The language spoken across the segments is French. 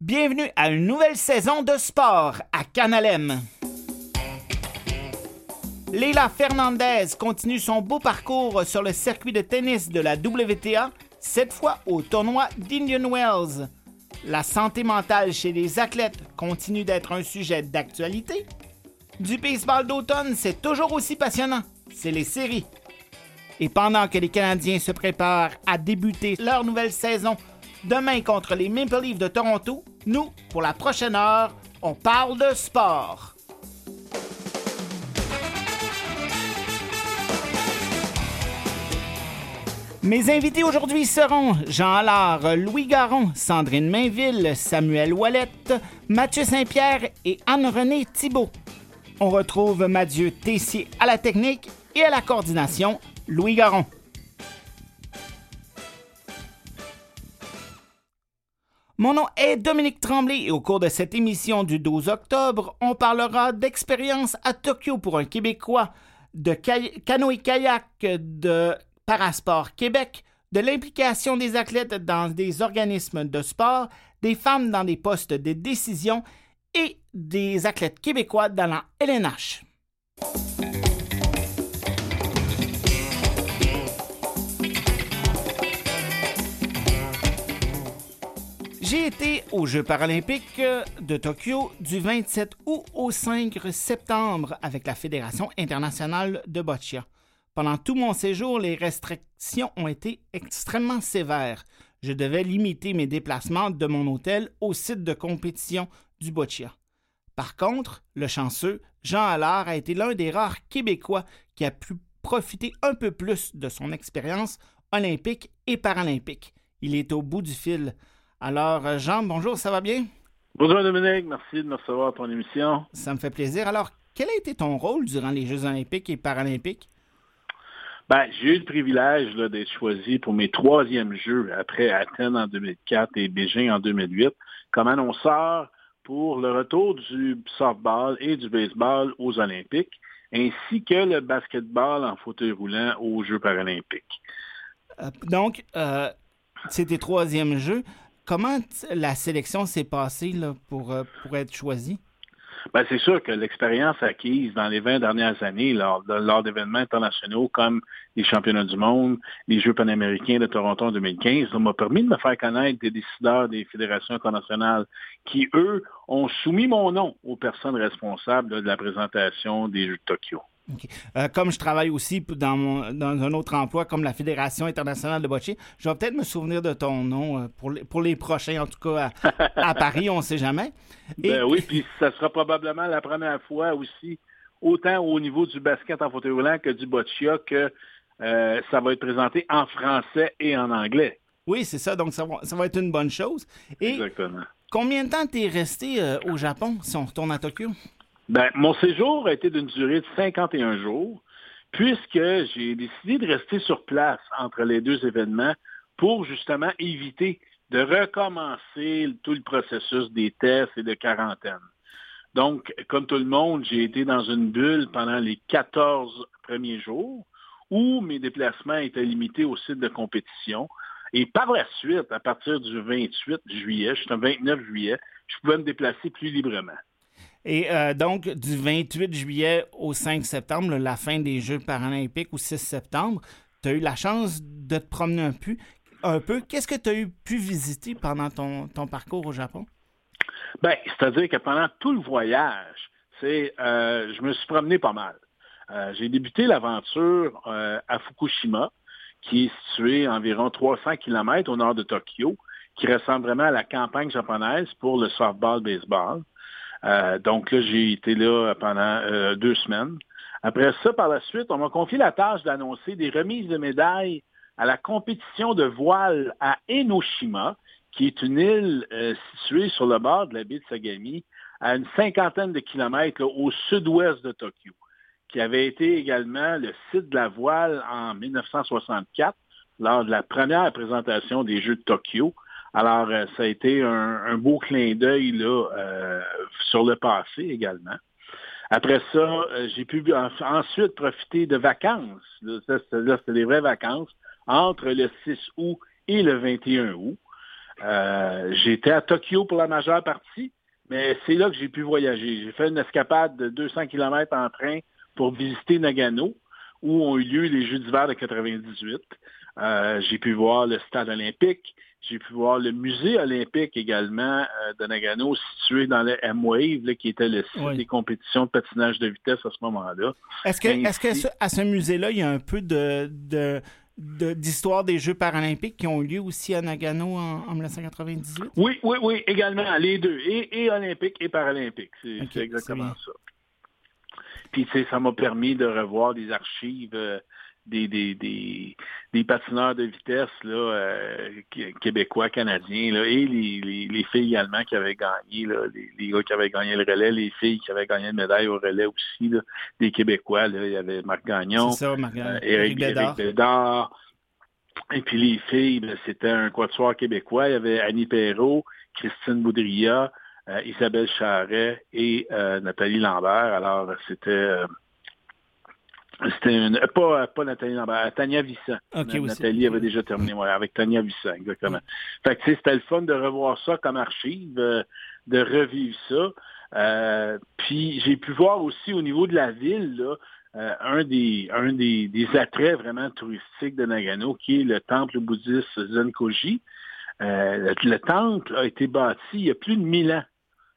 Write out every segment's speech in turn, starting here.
Bienvenue à une nouvelle saison de sport à Canalem. Leila Fernandez continue son beau parcours sur le circuit de tennis de la WTA, cette fois au tournoi d'Indian Wells. La santé mentale chez les athlètes continue d'être un sujet d'actualité. Du baseball d'automne, c'est toujours aussi passionnant. C'est les séries. Et pendant que les Canadiens se préparent à débuter leur nouvelle saison demain contre les Maple Leafs de Toronto, nous, pour la prochaine heure, on parle de sport. Mes invités aujourd'hui seront Jean Allard, Louis Garon, Sandrine Mainville, Samuel Ouellette, Mathieu Saint-Pierre et Anne-Renée Thibault. On retrouve Mathieu Tessier à la technique et à la coordination, Louis Garon. Mon nom est Dominique Tremblay et au cours de cette émission du 12 octobre, on parlera d'expérience à Tokyo pour un Québécois, de canoë-kayak de Parasport Québec, de l'implication des athlètes dans des organismes de sport, des femmes dans des postes de décision et des athlètes québécois dans la LNH. J'ai été aux Jeux paralympiques de Tokyo du 27 août au 5 septembre avec la Fédération internationale de boccia. Pendant tout mon séjour, les restrictions ont été extrêmement sévères. Je devais limiter mes déplacements de mon hôtel au site de compétition du boccia. Par contre, le chanceux Jean Allard a été l'un des rares Québécois qui a pu profiter un peu plus de son expérience olympique et paralympique. Il est au bout du fil. Alors, euh, Jean, bonjour, ça va bien? Bonjour Dominique, merci de me recevoir à ton émission. Ça me fait plaisir. Alors, quel a été ton rôle durant les Jeux olympiques et paralympiques? Ben, j'ai eu le privilège d'être choisi pour mes troisièmes Jeux après Athènes en 2004 et Beijing en 2008 comme annonceur pour le retour du softball et du baseball aux Olympiques, ainsi que le basketball en fauteuil roulant aux Jeux paralympiques. Euh, donc, euh, c'était troisième jeu. Comment la sélection s'est passée pour, euh, pour être choisie? Ben, c'est sûr que l'expérience acquise dans les 20 dernières années lors, lors d'événements internationaux comme les championnats du monde, les Jeux panaméricains de Toronto en 2015, m'a permis de me faire connaître des décideurs des fédérations internationales qui, eux, ont soumis mon nom aux personnes responsables de la présentation des Jeux de Tokyo. Euh, comme je travaille aussi dans, dans un autre emploi comme la Fédération internationale de bocce, je vais peut-être me souvenir de ton nom euh, pour, les, pour les prochains, en tout cas à, Paris, on ne sait jamais. Ben oui, puis ça sera probablement la première fois aussi, autant au niveau du basket en fauteuil roulant que du boccia, que euh, ça va être présenté en français et en anglais. Oui, c'est ça, donc ça va, être une bonne chose. Exactement. Combien de temps t'es resté au Japon si on retourne à Tokyo? Ben, mon séjour a été d'une durée de 51 jours, puisque j'ai décidé de rester sur place entre les deux événements pour justement éviter de recommencer tout le processus des tests et de quarantaine. Donc, comme tout le monde, j'ai été dans une bulle pendant les 14 premiers jours où mes déplacements étaient limités au site de compétition. Et par la suite, à partir du 28 juillet, jusqu'au 29 juillet, je pouvais me déplacer plus librement. Et euh, donc, du 28 juillet au 5 septembre, la fin des Jeux paralympiques, ou 6 septembre, tu as eu la chance de te promener un peu. Qu'est-ce que tu as eu pu visiter pendant ton, parcours au Japon? Bien, c'est-à-dire que pendant tout le voyage, c'est, euh, je me suis promené pas mal. Euh, j'ai débuté l'aventure à Fukushima, qui est situé à environ 300 km au nord de Tokyo, qui ressemble vraiment à la campagne japonaise pour le softball-baseball. Euh, donc là, j'ai été là pendant euh, deux semaines. Après ça, par la suite, on m'a confié la tâche d'annoncer des remises de médailles à la compétition de voile à Enoshima, qui est une île euh, située sur le bord de la baie de Sagami, à une cinquantaine de kilomètres au sud-ouest de Tokyo, qui avait été également le site de la voile en 1964, lors de la première présentation des Jeux de Tokyo. Alors, euh, ça a été un, beau clin d'œil là euh, sur le passé également. Après ça, euh, j'ai pu ensuite profiter de vacances. Là, c'était des vraies vacances entre le 6 août et le 21 août. J'étais à Tokyo pour la majeure partie, mais c'est là que j'ai pu voyager. J'ai fait une escapade de 200 km en train pour visiter Nagano, où ont eu lieu les Jeux d'hiver de 98. j'ai pu voir le stade olympique, j'ai pu voir le musée olympique également euh, de Nagano, situé dans le M-Wave, qui était le site des compétitions de patinage de vitesse à ce moment-là. Est-ce que, est-ce que à ce musée-là, il y a un peu de, d'histoire des Jeux paralympiques qui ont eu lieu aussi à Nagano en, 1998? Oui, oui, oui, également, les deux, et, et olympiques et paralympiques. C'est, exactement ça. Puis, tu sais, ça m'a permis de revoir des archives euh, des, des, des, des, patineurs de vitesse là, euh, québécois, canadiens, là, et les, les, les, filles également qui avaient gagné, là, les, les, gars qui avaient gagné le relais, les filles qui avaient gagné une médaille au relais aussi, là, des Québécois. Là, il y avait Marc Gagnon, ça, Marc euh, Éric, Bédard. Et puis les filles, ben, c'était un quatuor québécois. Il y avait Annie Perrault, Christine Boudria, euh, Isabelle Charret et Nathalie Lambert. Alors, c'était c'était une, pas, pas Nathalie Lambert, Tania Vissan. Nathalie avait déjà terminé, voilà, avec Tania Vissan, exactement. Fait que, c'était le fun de revoir ça comme archive, euh, de revivre ça. Euh, puis, j'ai pu voir aussi au niveau de la ville, là, euh, un, des, un des, des, attraits vraiment touristiques de Nagano, qui est le temple bouddhiste Zenkoji. Le, le temple a été bâti il y a plus de 1000 ans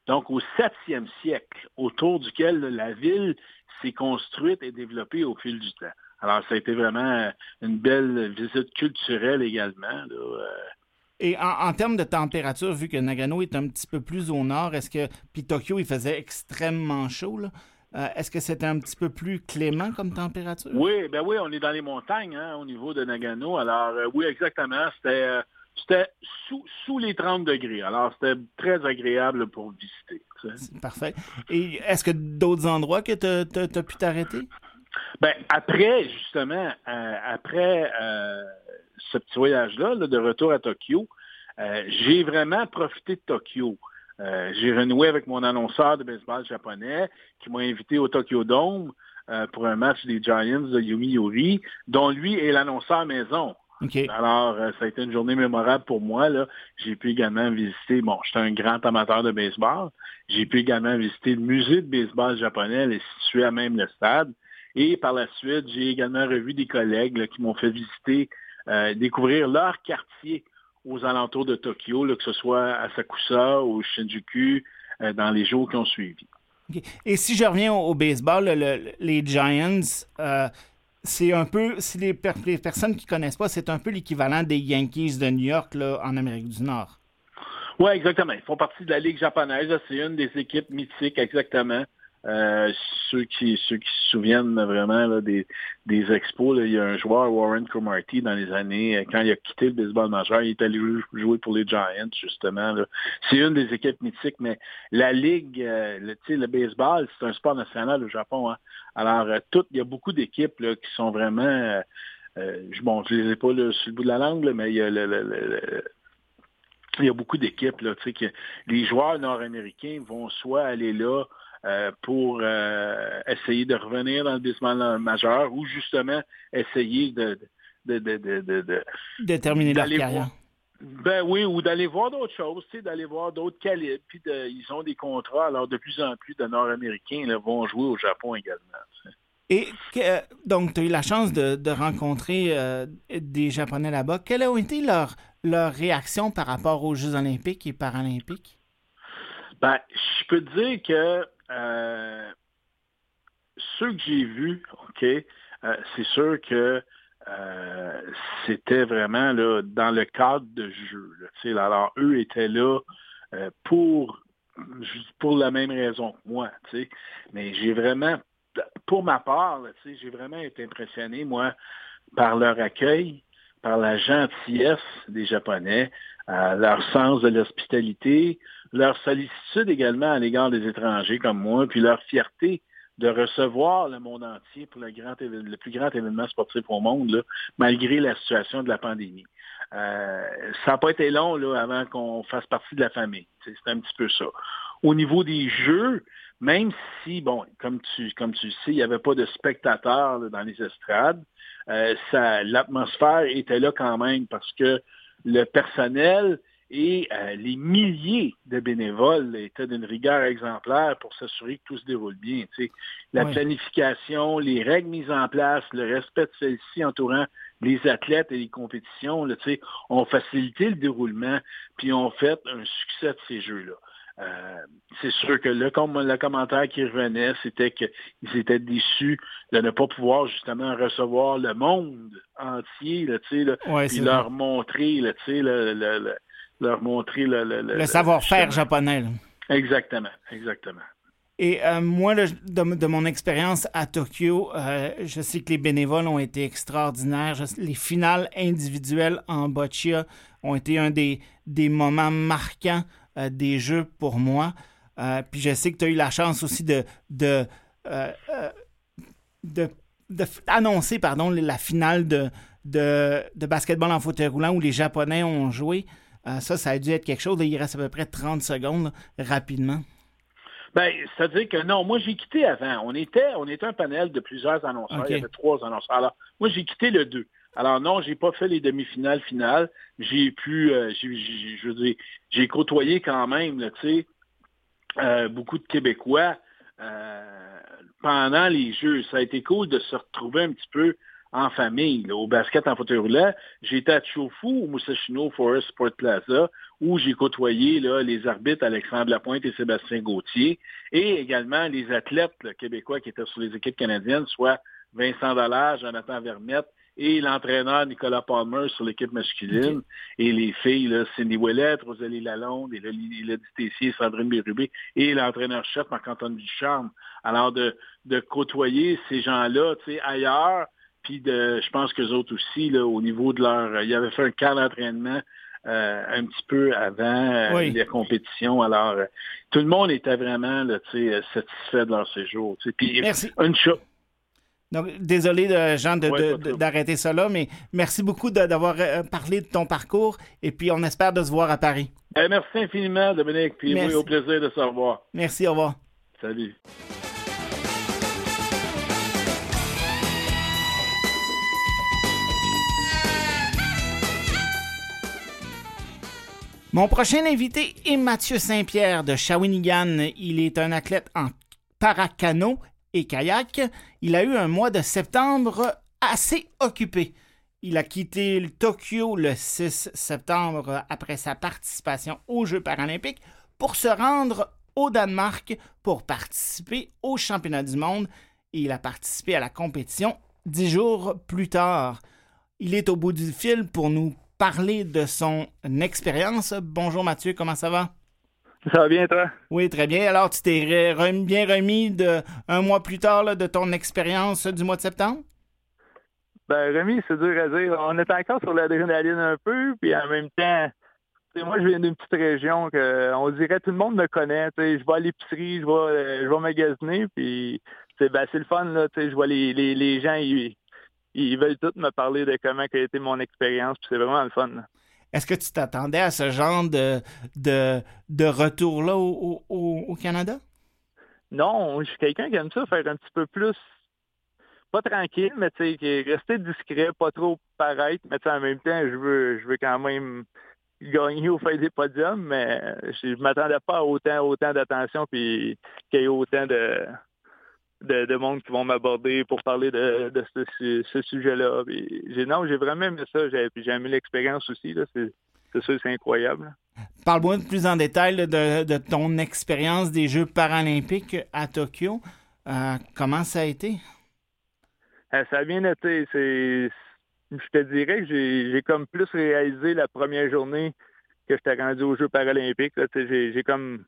donc au 7e siècle, autour duquel la ville s'est construite et développée au fil du temps. Alors, ça a été vraiment une belle visite culturelle également. Euh. Et en, termes de température, vu que Nagano est un petit peu plus au nord, est-ce que, puis Tokyo, il faisait extrêmement chaud, euh, est-ce que c'était un petit peu plus clément comme température? Oui, ben oui, on est dans les montagnes hein, au niveau de Nagano. Alors, euh, oui, exactement. C'était c'était sous, sous, les 30 degrés. Alors, c'était très agréable pour visiter. Parfait. Et est-ce que d'autres endroits que tu as, pu t'arrêter? Ben, après, justement, euh, après euh, ce petit voyage-là, de retour à Tokyo, euh, j'ai vraiment profité de Tokyo. j'ai renoué avec mon annonceur de baseball japonais qui m'a invité au Tokyo Dome pour un match des Giants de Yumi Yuri, dont lui est l'annonceur maison. Alors, euh, ça a été une journée mémorable pour moi. Là. J'ai pu également visiter, bon, j'étais un grand amateur de baseball. J'ai pu également visiter le musée de baseball japonais, est situé à même le stade. Et par la suite, j'ai également revu des collègues qui m'ont fait visiter, euh, découvrir leur quartier aux alentours de Tokyo, que ce soit à Sakusa ou Shinjuku, euh, dans les jours qui ont suivi. Et si je reviens au, baseball, les Giants, c'est un peu, si les, personnes qui connaissent pas, c'est un peu l'équivalent des Yankees de New York là, en Amérique du Nord. Oui, exactement. Ils font partie de la Ligue japonaise. C'est une des équipes mythiques, exactement. Euh, ceux qui ceux qui se souviennent vraiment des, des expos, il y a un joueur, Warren Cromartie, dans les années, euh, quand il a quitté le baseball majeur, il est allé jouer pour les Giants, justement. C'est une des équipes mythiques, mais la Ligue, euh, le, le baseball, c'est un sport national au Japon. Hein. Alors, tout, il y a beaucoup d'équipes qui sont vraiment bon, je les ai pas sur le bout de la langue, mais il y a il y a beaucoup d'équipes, là, tu sais, que les joueurs nord-américains vont soit aller là euh, pour euh, essayer de revenir dans le baseball majeur ou justement essayer de de, de, de, de, terminer leur carrière. Ben oui, ou d'aller voir d'autres choses, d'aller voir d'autres calibres. Puis ils ont des contrats, alors de plus en plus de Nord-Américains vont jouer au Japon également. Et donc, tu as eu la chance de, rencontrer euh, des Japonais là-bas. Quelle a été leur, leur réaction par rapport aux Jeux olympiques et paralympiques? Ben, je peux te dire que euh, ceux que j'ai vus, OK, euh, c'est sûr que euh, c'était vraiment là, dans le cadre de jeu. Alors, eux étaient là pour, pour la même raison que moi. Mais j'ai vraiment, pour ma part, j'ai vraiment été impressionné, moi, par leur accueil, par la gentillesse des Japonais, leur sens de l'hospitalité, leur sollicitude également à l'égard des étrangers comme moi, puis leur fierté de recevoir le monde entier pour le, grand, le plus grand événement sportif au monde, malgré la situation de la pandémie. Euh, ça n'a pas été long là, avant qu'on fasse partie de la famille. C'est un petit peu ça. Au niveau des jeux, même si, bon, comme tu, comme tu sais, il n'y avait pas de spectateurs dans les estrades, euh, l'atmosphère était là quand même parce que le personnel Et euh, les milliers de bénévoles étaient d'une rigueur exemplaire pour s'assurer que tout se déroule bien. La planification, les règles mises en place, le respect de celles-ci entourant les athlètes et les compétitions là, ont facilité le déroulement, puis ont fait un succès de ces jeux-là. Euh, c'est sûr que le, le, commentaire qui revenait, c'était qu'ils étaient déçus de ne pas pouvoir justement recevoir le monde entier, là, là, puis leur montrer, là, le, le, leur montrer le, le savoir-faire japonais. Exactement, exactement. Et euh, moi, de, mon expérience à Tokyo, euh, je sais que les bénévoles ont été extraordinaires. les finales individuelles en boccia ont été un des, des moments marquants euh, des jeux pour moi. puis je sais que tu as eu la chance aussi de, de, de, annoncer pardon, la finale de, de, de, basketball en fauteuil roulant où les Japonais ont joué. Ça, ça a dû être quelque chose. il reste à peu près 30 secondes rapidement. Ben, c'est-à-dire que non, moi j'ai quitté avant. On était, on était un panel de plusieurs annonceurs. Il y avait trois annonceurs. Alors, moi j'ai quitté le deux. Alors non, j'ai pas fait les demi-finales finales. J'ai pu, euh, je veux dire, j'ai côtoyé quand même, tu sais, euh, beaucoup de Québécois euh, pendant les Jeux. Ça a été cool de se retrouver un petit peu en famille, au basket en fauteuil roulant. J'étais à Chofu, au Musashino Forest Sport Plaza, où j'ai côtoyé là, les arbitres Alexandre Lapointe et Sébastien Gauthier, et également les athlètes québécois qui étaient sur les équipes canadiennes, soit Vincent Dallaire, Jonathan Vermette et l'entraîneur Nicolas Palmer sur l'équipe masculine. Et les filles, là, Cindy Ouellette, Rosalie Lalonde, et Elodie Tessier, Sandrine Bérubé, et l'entraîneur-chef Marc-Antoine Ducharme. Alors, de, de côtoyer ces gens-là, tu sais, ailleurs, puis de, je pense que autres aussi, là, au niveau de leur. Ils avaient fait un cas d'entraînement euh, un petit peu avant euh, les compétitions. Alors, euh, tout le monde était vraiment là, satisfait de leur séjour. Puis, merci. Une chose. Donc, désolé, Jean, d'arrêter là, mais merci beaucoup d'avoir parlé de ton parcours et puis on espère de se voir à Paris. Eh, merci infiniment, Dominique, puis oui, au plaisir de se revoir. Merci, au revoir. Salut. Mon prochain invité est Mathieu Saint-Pierre de Shawinigan. Il est un athlète en paracano et kayak. Il a eu un mois de septembre assez occupé. Il a quitté Tokyo le 6 septembre après sa participation aux Jeux paralympiques pour se rendre au Danemark pour participer au championnat du monde et il a participé à la compétition dix jours plus tard. Il est au bout du fil pour nous parler de son expérience. Bonjour Mathieu, comment ça va? Ça va bien, toi? Oui, très bien. Alors, tu t'es bien remis de, un mois plus tard de ton expérience du mois de septembre? Ben, remis, c'est dur à dire. On est encore sur l'adrénaline un peu, puis en même temps, moi, je viens d'une petite région que on dirait tout le monde me connaît. Je vais à l'épicerie, je vais, je vais magasiner, puis c'est ben, le fun. Là, je vois les, les, les gens, ils, ils veulent tous me parler de comment a été mon expérience, puis c'est vraiment le fun. Est-ce que tu t'attendais à ce genre de, de, de retour-là au, au, Canada? Non, je suis quelqu'un qui aime ça faire un petit peu plus, pas tranquille, mais tu sais, rester discret, pas trop paraître, mais en même temps, je veux, je veux quand même gagner au fait des podiums, mais je, ne m'attendais pas à autant, autant d'attention puis qu'il y ait autant de, de, monde qui vont m'aborder pour parler de, ce, sujet-là. Non, j'ai vraiment aimé ça. J'ai, aimé l'expérience aussi. C'est, ça, c'est incroyable. Parle-moi plus en détail de, ton expérience des Jeux paralympiques à Tokyo. Euh, comment ça a été? Euh, ça a bien été. je te dirais que j'ai, comme plus réalisé la première journée que j'étais rendu aux Jeux paralympiques. j'ai comme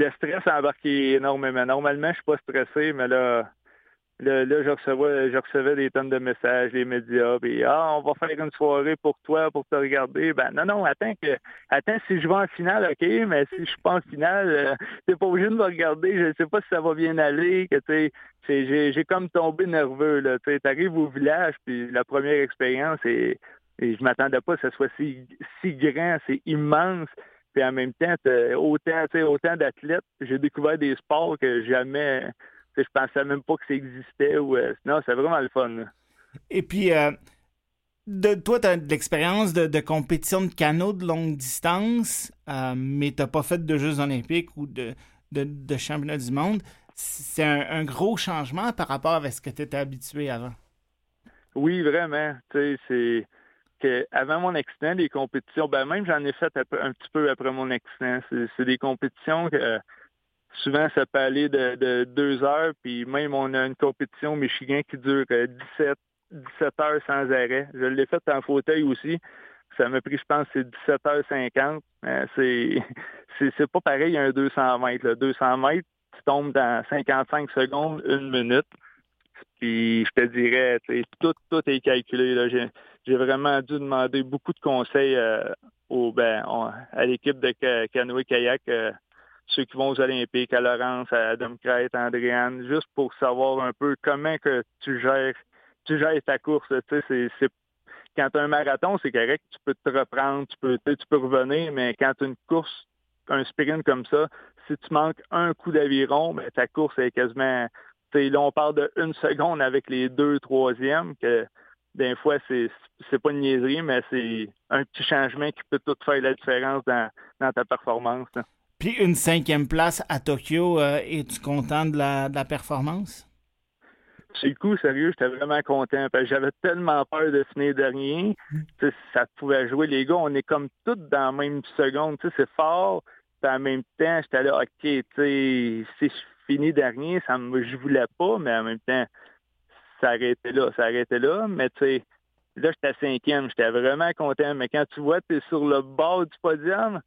le stress a embarqué énormément. Normalement, je suis pas stressé, mais là, là, je, recevais, des tonnes de messages, les médias, puis Ah, on va faire une soirée pour toi, pour te regarder. Ben non, non, attends que attends, si je vais en finale, OK, mais si je suis pas en finale, euh, t'es pas obligé de me regarder, je ne sais pas si ça va bien aller, que tu j'ai, comme tombé nerveux. Tu arrives au village, puis la première expérience, et, et je m'attendais pas que ce soit si, si grand, c'est immense. Puis en même temps, autant, autant d'athlètes. J'ai découvert des sports que jamais, je pensais même pas que ça existait. Ou, euh, non, c'est vraiment le fun. Et puis, euh, de, toi, tu as de l'expérience de, compétition de canot de longue distance, euh, mais tu n'as pas fait de Jeux olympiques ou de, de, championnat du monde. C'est un, gros changement par rapport à ce que tu étais habitué avant. Oui, vraiment. Tu sais, c'est que avant mon accident, les compétitions, ben même j'en ai fait un petit peu après mon accident. C'est des compétitions que souvent ça peut aller de, deux heures, puis même on a une compétition Michigan qui dure 17, euh, 17 heures sans arrêt. Je l'ai fait en fauteuil aussi. Ça m'a pris, je pense, c'est 17h50. c'est, c'est, pas pareil un 200 mètres. Là. 200 mètres, tu tombes dans 55 secondes, une minute. Puis je te dirais, tout, tout est calculé. J'ai, j'ai vraiment dû demander beaucoup de conseils euh, au, ben, à l'équipe de canoë-kayak, euh, ceux qui vont aux Olympiques, à Laurence, à Adam à Andréane, juste pour savoir un peu comment que tu gères tu gères ta course. C'est, quand tu as un marathon, c'est correct, tu peux te reprendre, tu peux, tu peux revenir, mais quand tu as une course, un sprint comme ça, si tu manques un coup d'aviron, ben, ta course est quasiment. Là, on parle de une seconde avec les deux troisièmes, que des fois, c'est, c'est pas une niaiserie, mais c'est un petit changement qui peut tout faire la différence dans, dans ta performance. Puis une cinquième place à Tokyo, euh, es-tu content de la, de la performance? C'est le coup, sérieux, j'étais vraiment content. Parce que j'avais tellement peur de finir dernier. Ça pouvait jouer. Les gars, on est comme tous dans la même seconde. C'est fort. Puis en même temps, j'étais là, OK, si je finis dernier, ça me, je voulais pas, mais en même temps, ça arrêtait là, ça arrêtait là. Mais tu sais, là, j'étais cinquième, j'étais vraiment content. Mais quand tu vois, tu es sur le bord du podium,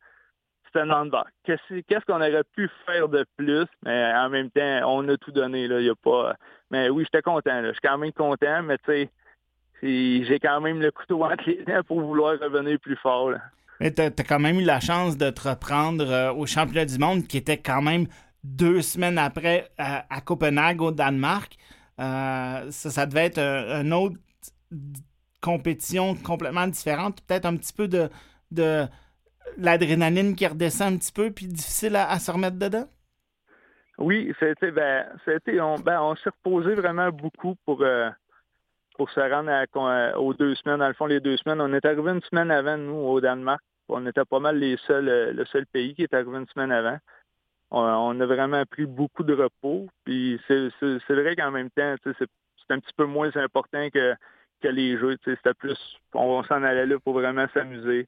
c'est un handball. Qu'est-ce qu'on aurait pu faire de plus? Mais en même temps, on a tout donné. Là. Y a pas... Mais oui, j'étais content. Je suis quand même content, mais tu sais, j'ai quand même le couteau entre les dents pour vouloir revenir plus fort. Là. Mais tu as, quand même eu la chance de te reprendre euh, au championnat du monde qui était quand même deux semaines après à, Copenhague, au Danemark. Euh, ça, devait être une autre compétition complètement différente, peut-être un petit peu de, l'adrénaline qui redescend un petit peu, puis difficile à, se remettre dedans? Oui, c'était ben, c'était on, ben, on s'est reposé vraiment beaucoup pour euh, pour se rendre aux deux semaines. Dans le fond, les deux semaines, on est arrivé une semaine avant nous au Danemark. On était pas mal les seuls, euh, le seul pays qui est arrivé une semaine avant. On, a vraiment pris beaucoup de repos. Puis c'est vrai qu'en même temps, c'est un petit peu moins important que, les jeux. C'était plus, on s'en allait là pour vraiment s'amuser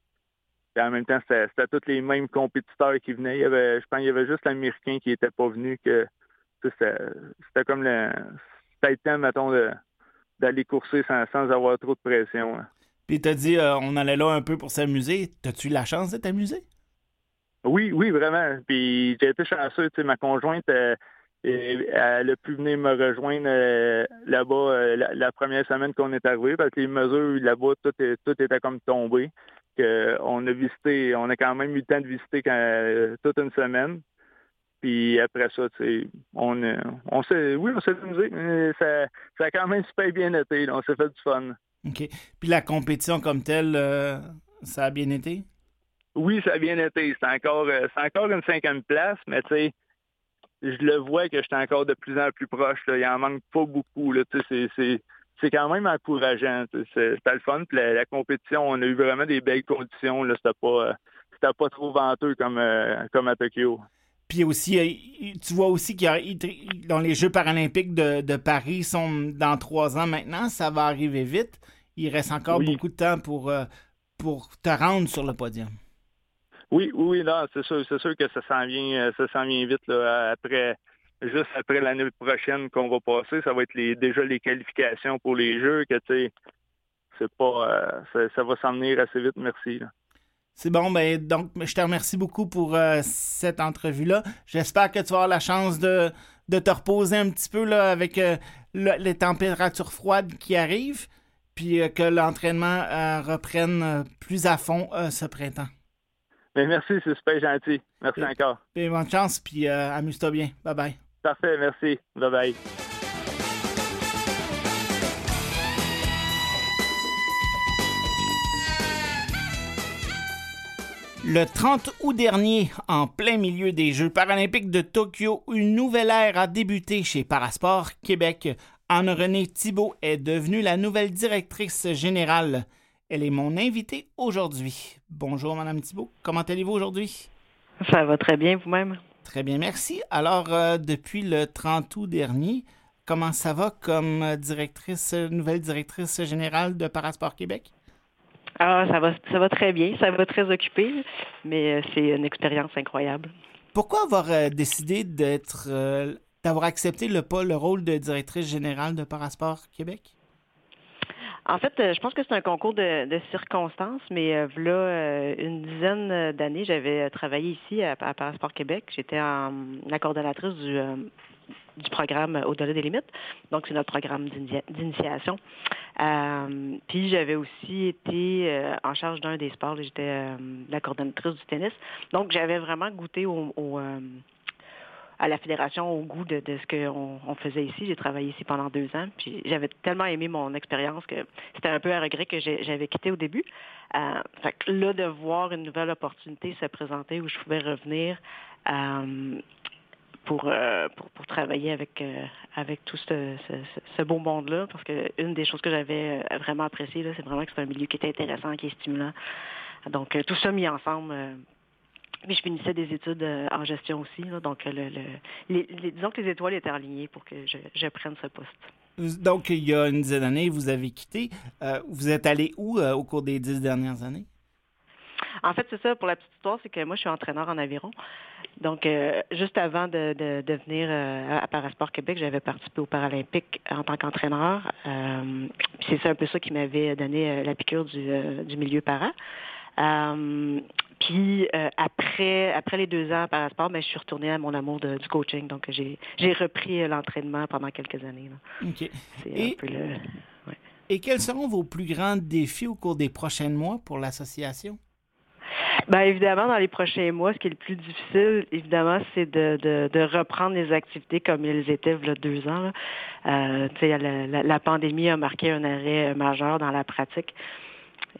en même temps, c'était tous les mêmes compétiteurs qui venaient. Il y avait, je pense qu'il y avait juste l'Américain qui n'était pas venu que c'était comme le le temps, mettons, d'aller courser sans, avoir trop de pression. Hein. Puis t'as dit euh, on allait là un peu pour s'amuser. T'as-tu la chance de t'amuser? Oui, oui, vraiment. Puis j'ai été chanceux. Ma conjointe, euh, elle a pu venir me rejoindre euh, là-bas la, première semaine qu'on est arrivé parce que les mesures là-bas, tout, tout était comme tombé on a visité, on a quand même eu le temps de visiter euh, toute une semaine. Puis après ça, on, on s'est, oui, on s'est amusé. Ça, ça a quand même super bien été. on s'est fait du fun. OK. Puis la compétition comme telle, euh, ça a bien été? Oui, ça a bien été. C'est encore, euh, c'est encore une cinquième place, mais tu sais, je le vois que j'étais encore de plus en plus proche. Là. Il en manque pas beaucoup. C'est, quand même encourageant. C'était le fun. Puis la, compétition, on a eu vraiment des belles conditions. Là, c'était pas, euh, pas trop venteux comme, euh, comme à Tokyo. Puis aussi, tu vois aussi qu'il y a dans les Jeux paralympiques de, Paris sont dans trois ans maintenant. Ça va arriver vite. Il reste encore beaucoup de temps pour, pour te rendre sur le podium. Oui, oui, là, c'est sûr, c'est sûr que ça s'en vient, ça s'en vient vite là, après juste après l'année prochaine qu'on va passer, ça va être déjà les qualifications pour les Jeux, que tu sais, c'est pas, euh, ça, va s'en venir assez vite, merci. C'est bon, ben donc je te remercie beaucoup pour euh, cette entrevue-là. J'espère que tu vas avoir la chance de, de te reposer un petit peu là, avec euh, les températures froides qui arrivent, puis que l'entraînement reprenne plus à fond ce printemps. Ben, merci, c'est super gentil. Merci encore. Bonne chance, puis amuse-toi bien. Bye bye. Parfait, merci. Bye bye. Le 30 août dernier, en plein milieu des Jeux paralympiques de Tokyo, une nouvelle ère a débuté chez Parasport Québec Anne-Renée Thibault est devenue la nouvelle directrice générale. Elle est mon invitée aujourd'hui. Bonjour, Madame Thibault. Comment allez-vous aujourd'hui? Ça va très bien vous-même? Très bien, merci. Alors, euh, depuis le 30 août dernier, comment ça va comme directrice, nouvelle directrice générale de Parasport Québec? Ah, ça va, ça va très bien. Ça va très occupé, mais euh, c'est une expérience incroyable. Pourquoi avoir euh, décidé d'être, d'avoir accepté le, le rôle de directrice générale de Parasport Québec? En fait, euh, je pense que c'est un concours de, circonstances, mais euh, là, euh, une dizaine d'années, j'avais travaillé ici à, à Passeport Québec. J'étais la coordonnatrice du programme Au-delà des limites. Donc, c'est notre programme d'initiation. puis, j'avais aussi été en charge d'un des sports. J'étais la coordonnatrice du tennis. Donc, j'avais vraiment goûté au, à la fédération au goût de, ce qu'on on faisait ici. J'ai travaillé ici pendant deux ans, puis j'avais tellement aimé mon expérience que c'était un peu un regret que j'avais quitté au début. Euh, fait que là, de voir une nouvelle opportunité se présenter où je pouvais revenir euh, pour, euh, pour, pour, travailler avec, avec tout ce, ce, beau monde-là, parce que une des choses que j'avais vraiment appréciées, c'est vraiment que c'est un milieu qui était intéressant, qui est stimulant. Donc, tout ça mis ensemble mais je finissais des études euh, en gestion aussi. donc, le, disons que les étoiles étaient alignées pour que je, prenne ce poste. Donc, il y a une dizaine d'années, vous avez quitté. Euh, vous êtes allé où euh, au cours des dix dernières années? En fait, c'est ça, pour la petite histoire, c'est que moi, je suis entraîneur en aviron. Donc, juste avant de, de, venir à Parasport Québec, j'avais participé aux Paralympiques en tant qu'entraîneur. c'est un peu ça qui m'avait donné la piqûre du, du milieu para. Puis euh, après, après les deux ans par sport, ben, je suis retournée à mon amour du coaching. Donc j'ai, repris euh, l'entraînement pendant quelques années. OK. et, et quels seront vos plus grands défis au cours des prochains mois pour l'association? Bien, évidemment, dans les prochains mois, ce qui est le plus difficile, évidemment, c'est de, reprendre les activités comme elles étaient il y a deux ans. Euh, la, la, pandémie a marqué un arrêt majeur dans la pratique.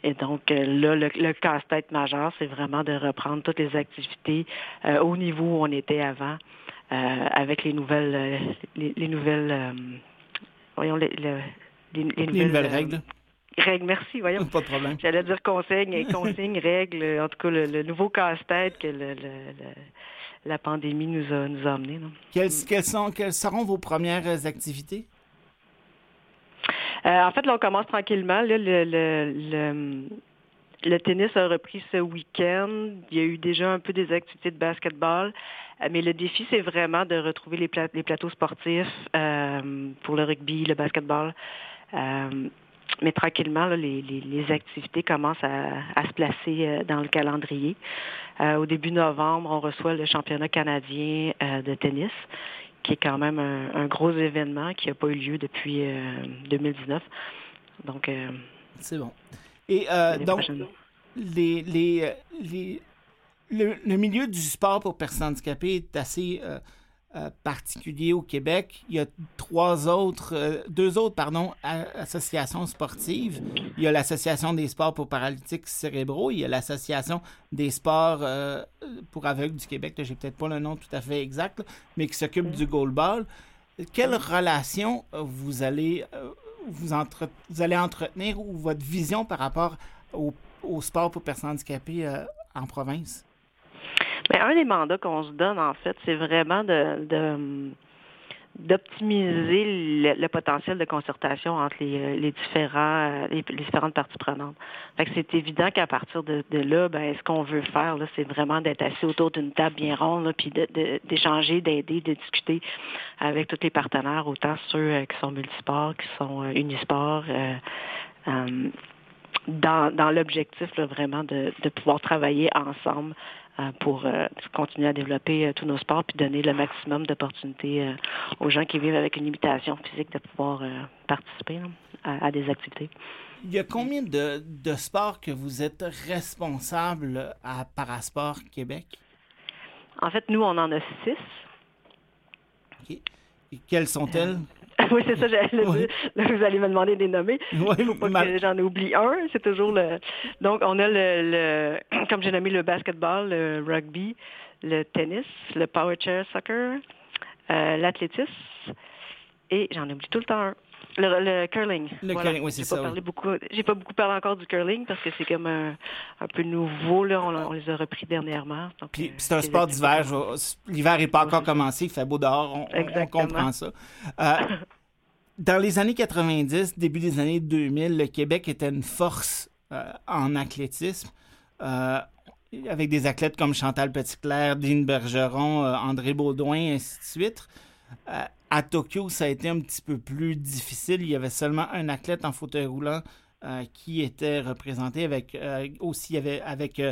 Et donc euh, là, le, casse-tête majeur, c'est vraiment de reprendre toutes les activités euh, au niveau où on était avant, euh, avec les nouvelles, les, nouvelles, voyons les, nouvelles, règles. Règles, merci, voyons. Pas de problème. J'allais dire consignes, consignes, règles, en tout cas le, nouveau casse-tête que la pandémie nous a, nous a amené. Quelles, quelles, sont, quelles seront vos premières activités? Euh, en fait, là, on commence tranquillement. le, tennis a repris ce week-end. Il y a eu déjà un peu des activités de basketball. Euh, mais le défi, c'est vraiment de retrouver les, plateaux sportifs euh, pour le rugby, le basketball. mais tranquillement, les, activités commencent à, se placer dans le calendrier. au début novembre, on reçoit le championnat canadien de tennis qui est quand même un, gros événement qui n'a pas eu lieu depuis 2019. Euh, donc. Euh, C'est bon. Et euh, donc, les, les, les, le, milieu du sport pour personnes handicapées est assez euh, particulier au Québec. Il y a trois autres, euh, deux autres, pardon, associations sportives. Il y a l'Association des sports pour paralytiques cérébraux. Il y a l'Association des sports euh, pour aveugles du Québec. J'ai peut-être pas le nom tout à fait exact, mais qui s'occupe du goalball. Quelle relation vous allez, vous, entre, vous allez entretenir ou votre vision par rapport au, au sport pour personnes handicapées en province? Un des mandats qu'on se donne, en fait, c'est vraiment d'optimiser le, potentiel de concertation entre les, euh, différents euh, les, différentes parties prenantes. C'est évident qu'à partir de, là, ben, ce qu'on veut faire, c'est vraiment d'être assis autour d'une table bien ronde, puis d'échanger, d'aider, de discuter avec tous les partenaires, autant ceux euh, qui sont multisports, qui sont unisports, dans, l'objectif vraiment de, pouvoir travailler ensemble pour euh, continuer à développer euh, tous nos sports puis donner le maximum d'opportunités aux gens qui vivent avec une limitation physique de pouvoir participer à, des activités. Il y a combien de, de sports que vous êtes responsable à Parasport Québec? En fait, nous, on en a six. OK. Et quelles sont-elles? oui, c'est ça, j'allais dire. Là, vous allez me demander des nommés. Oui, Il faut pas que j'en oublie un. C'est toujours le. Donc, on a le, comme j'ai nommé le basketball, le rugby, le tennis, le power chair soccer, euh, l'athlétisme. et j'en oublie tout le temps un. Le, curling. Le curling, oui, c'est ça. Beaucoup, j'ai pas beaucoup parlé encore du curling parce que c'est comme un, peu nouveau. Là. On, les a repris dernièrement. Puis, c'est un sport d'hiver. L'hiver n'est pas encore commencé. Il fait beau dehors. On, comprend ça. dans les années 90, début des années 2000, le Québec était une force en athlétisme. Euh, avec des athlètes comme Chantal Petitclerc, Dean Bergeron, euh, André Baudouin, ainsi de suite. Euh, à Tokyo, ça a été un petit peu plus difficile. Il y avait seulement un athlète en fauteuil roulant qui était représenté avec aussi avait, avec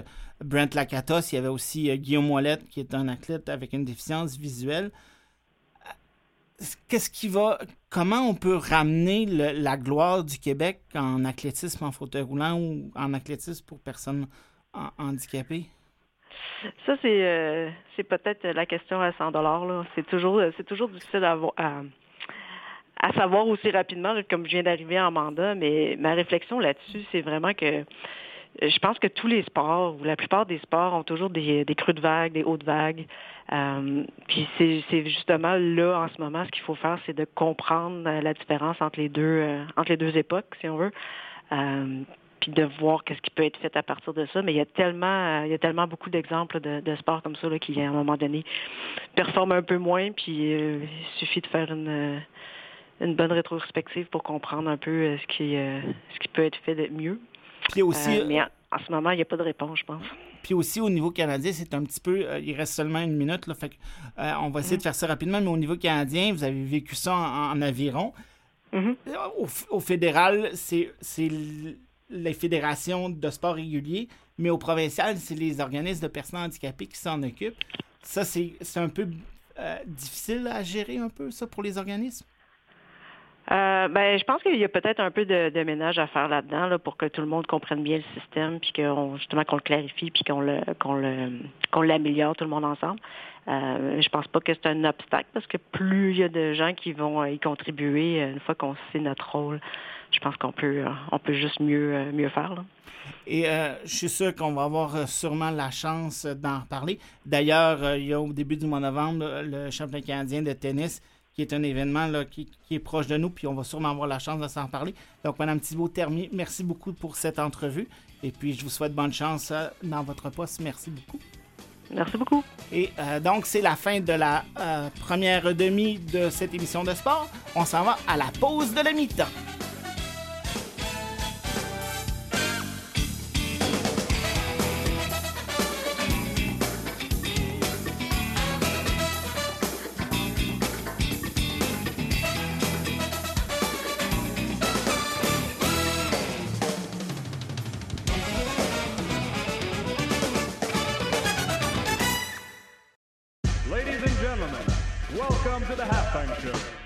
Brent Lakatos. Il y avait aussi Guillaume Ouellette, qui est un athlète avec une déficience visuelle. Qu'est-ce qui va. Comment on peut ramener la gloire du Québec en athlétisme en fauteuil roulant ou en athlétisme pour personnes handicapés? Ça, c'est euh, c'est peut-être la question à 100 dollars. C'est toujours, c'est toujours difficile à, à, savoir aussi rapidement, comme je viens d'arriver en mandat, mais ma réflexion là-dessus, c'est vraiment que je pense que tous les sports, ou la plupart des sports, ont toujours des, creux de vagues, des hauts de vagues. Euh, puis c'est justement là, en ce moment, ce qu'il faut faire, c'est de comprendre la différence entre les deux, euh, entre les deux époques, si on veut puis de voir qu'est-ce qui peut être fait à partir de ça. Mais il y a tellement, euh, il y a tellement beaucoup d'exemples de, sports comme ça qui, à un moment donné, performent un peu moins, puis euh, il suffit de faire une, euh, une bonne rétrospective pour comprendre un peu ce qui, ce qui peut être fait de mieux. Puis aussi, mais en, ce moment, il n'y a pas de réponse, je pense. Puis aussi au niveau canadien, c'est un petit peu, il reste seulement une minute, là, fait on va essayer de mm-hmm. faire ça rapidement, mais au niveau canadien, vous avez vécu ça en, aviron. Mm-hmm. au, au, fédéral, c'est les fédérations de sport réguliers, mais au provincial, c'est les organismes de personnes handicapées qui s'en occupent. Ça, c'est un peu euh, difficile à gérer un peu, ça, pour les organismes? Euh, ben, je pense qu'il y a peut-être un peu de, ménage à faire là-dedans là, pour que tout le monde comprenne bien le système, puis qu'on justement qu'on le clarifie, puis qu'on le qu'on le qu'on l'améliore tout le monde ensemble. Euh, je pense pas que c'est un obstacle parce que plus il y a de gens qui vont y contribuer une fois qu'on sait notre rôle, je pense qu'on peut, euh, on peut juste mieux, euh, mieux faire. Et euh, je suis sûr qu'on va avoir sûrement la chance d'en reparler. D'ailleurs, il y a au début du mois de novembre le championnat canadien de tennis qui est un événement là, qui, est proche de nous, puis on va sûrement avoir la chance de s'en parler. Donc, Mme Thibault-Termier, merci beaucoup pour cette entrevue. Et puis, je vous souhaite bonne chance dans votre poste. Merci beaucoup. Merci beaucoup. Et donc, c'est la fin de la première demi de cette émission de sport. On s'en va à la pause de la mi-temps. gentlemen, welcome to the halftime show.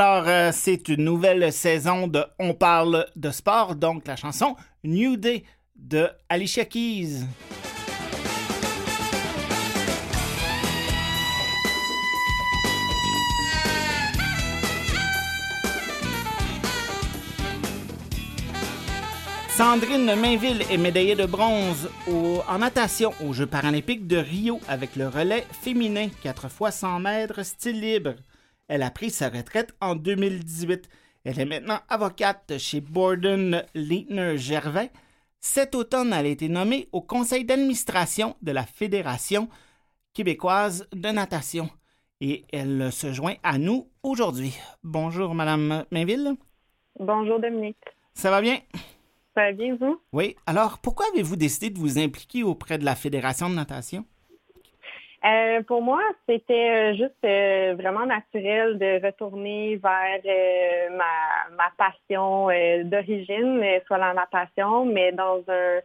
Alors, euh, c'est une nouvelle saison de On parle de sport, donc la chanson New Day de Alicia Keys. Sandrine Mainville est médaillée de bronze en natation aux Jeux paralympiques de Rio avec le relais féminin 4 x 100 mètres style libre. Elle a pris sa retraite en 2018. Elle est maintenant avocate chez Borden Leitner Gervais. Cet automne, elle a été nommée au conseil d'administration de la Fédération québécoise de natation et elle se joint à nous aujourd'hui. Bonjour, Madame Mainville. Bonjour, Dominique. Ça va bien? bien, vous? Oui. Alors, pourquoi avez-vous décidé de vous impliquer auprès de la Fédération de natation? Euh, pour moi, c'était euh, juste euh, vraiment naturel de retourner vers ma, ma, passion d'origine, soit la natation, mais dans un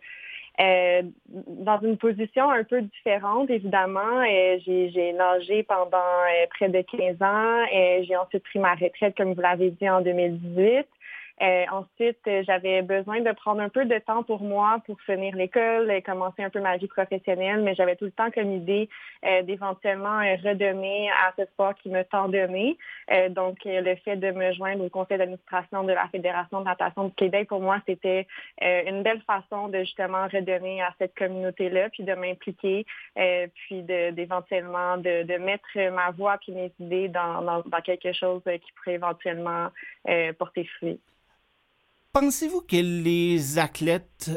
dans une position un peu différente, évidemment. j'ai nagé pendant près de 15 ans. et j'ai ensuite pris ma retraite, comme vous l'avez dit, en 2018. Euh, ensuite, euh, j'avais besoin de prendre un peu de temps pour moi pour finir l'école et commencer un peu ma vie professionnelle, mais j'avais tout le temps comme idée euh, d'éventuellement redonner à ce sport qui me tend donné. donc, le fait de me joindre au conseil d'administration de la Fédération de natation du Québec, pour moi, c'était une belle façon de justement redonner à cette communauté-là, puis de m'impliquer, puis d'éventuellement de, de, mettre ma voix puis mes idées dans, dans, dans quelque chose qui pourrait éventuellement porter fruit. Pensez-vous que les athlètes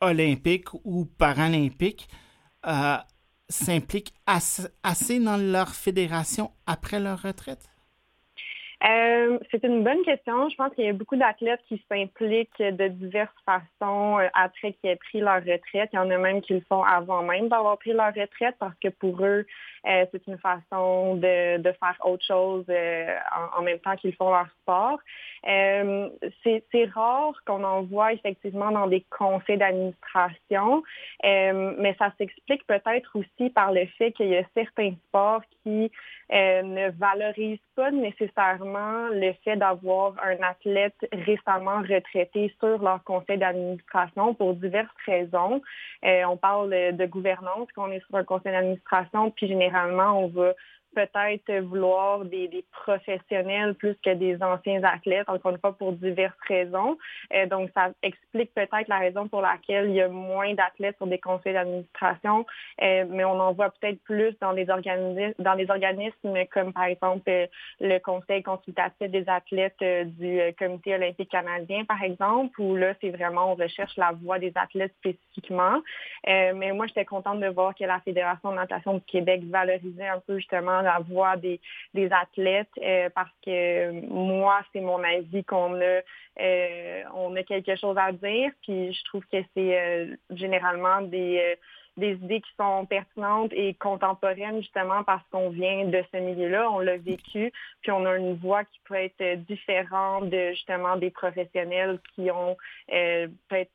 olympiques ou paralympiques euh, s'impliquent assez dans leur fédération après leur retraite? Euh, c'est une bonne question. Je pense qu'il y a beaucoup d'athlètes qui s'impliquent de diverses façons euh, après qu'ils aient pris leur retraite. Il y en a même qui le font avant même d'avoir pris leur retraite parce que pour eux, euh, c'est une façon de, de, faire autre chose en, même temps qu'ils font leur sport. c'est rare qu'on en voit effectivement dans des conseils d'administration, mais ça s'explique peut-être aussi par le fait qu'il y a certains sports qui ne valorisent pas nécessairement le fait d'avoir un athlète récemment retraité sur leur conseil d'administration pour diverses raisons. Euh, on parle de gouvernance, qu'on est sur un conseil d'administration, puis généralement, on va peut-être vouloir des, professionnels plus que des anciens athlètes, encore une fois pour diverses raisons. Euh, donc, ça explique peut-être la raison pour laquelle il y a moins d'athlètes sur des conseils d'administration, euh, mais on en voit peut-être plus dans les organismes, dans les organismes comme par exemple euh, le Conseil consultatif des athlètes du Comité olympique canadien, par exemple, où là, c'est vraiment, on recherche la voix des athlètes spécifiquement. mais moi, j'étais contente de voir que la Fédération de natation du Québec valorisait un peu justement la voix des, athlètes euh, parce que moi, c'est mon avis qu'on a, euh, a quelque chose à dire. Puis je trouve que c'est euh, généralement des des idées qui sont pertinentes et contemporaines justement parce qu'on vient de ce milieu-là, on l'a vécu, puis on a une voix qui peut être différente de justement des professionnels qui ont peut-être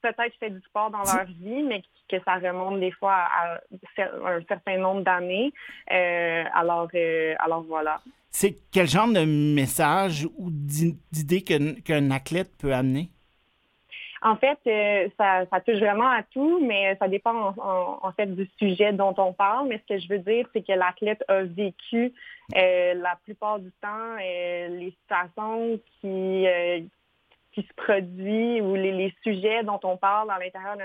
peut-être fait du sport dans leur vie, mais que ça remonte des fois à, un certain nombre d'années. Euh, alors, euh, alors voilà. C'est quel genre de message ou d'idée qu'un athlète peut amener? En fait, euh, ça, touche vraiment à tout, mais ça dépend en, fait du sujet dont on parle. Mais ce que je veux dire, c'est que l'athlète a vécu la plupart du temps les situations qui, qui se produit ou les, sujets dont on parle à l'intérieur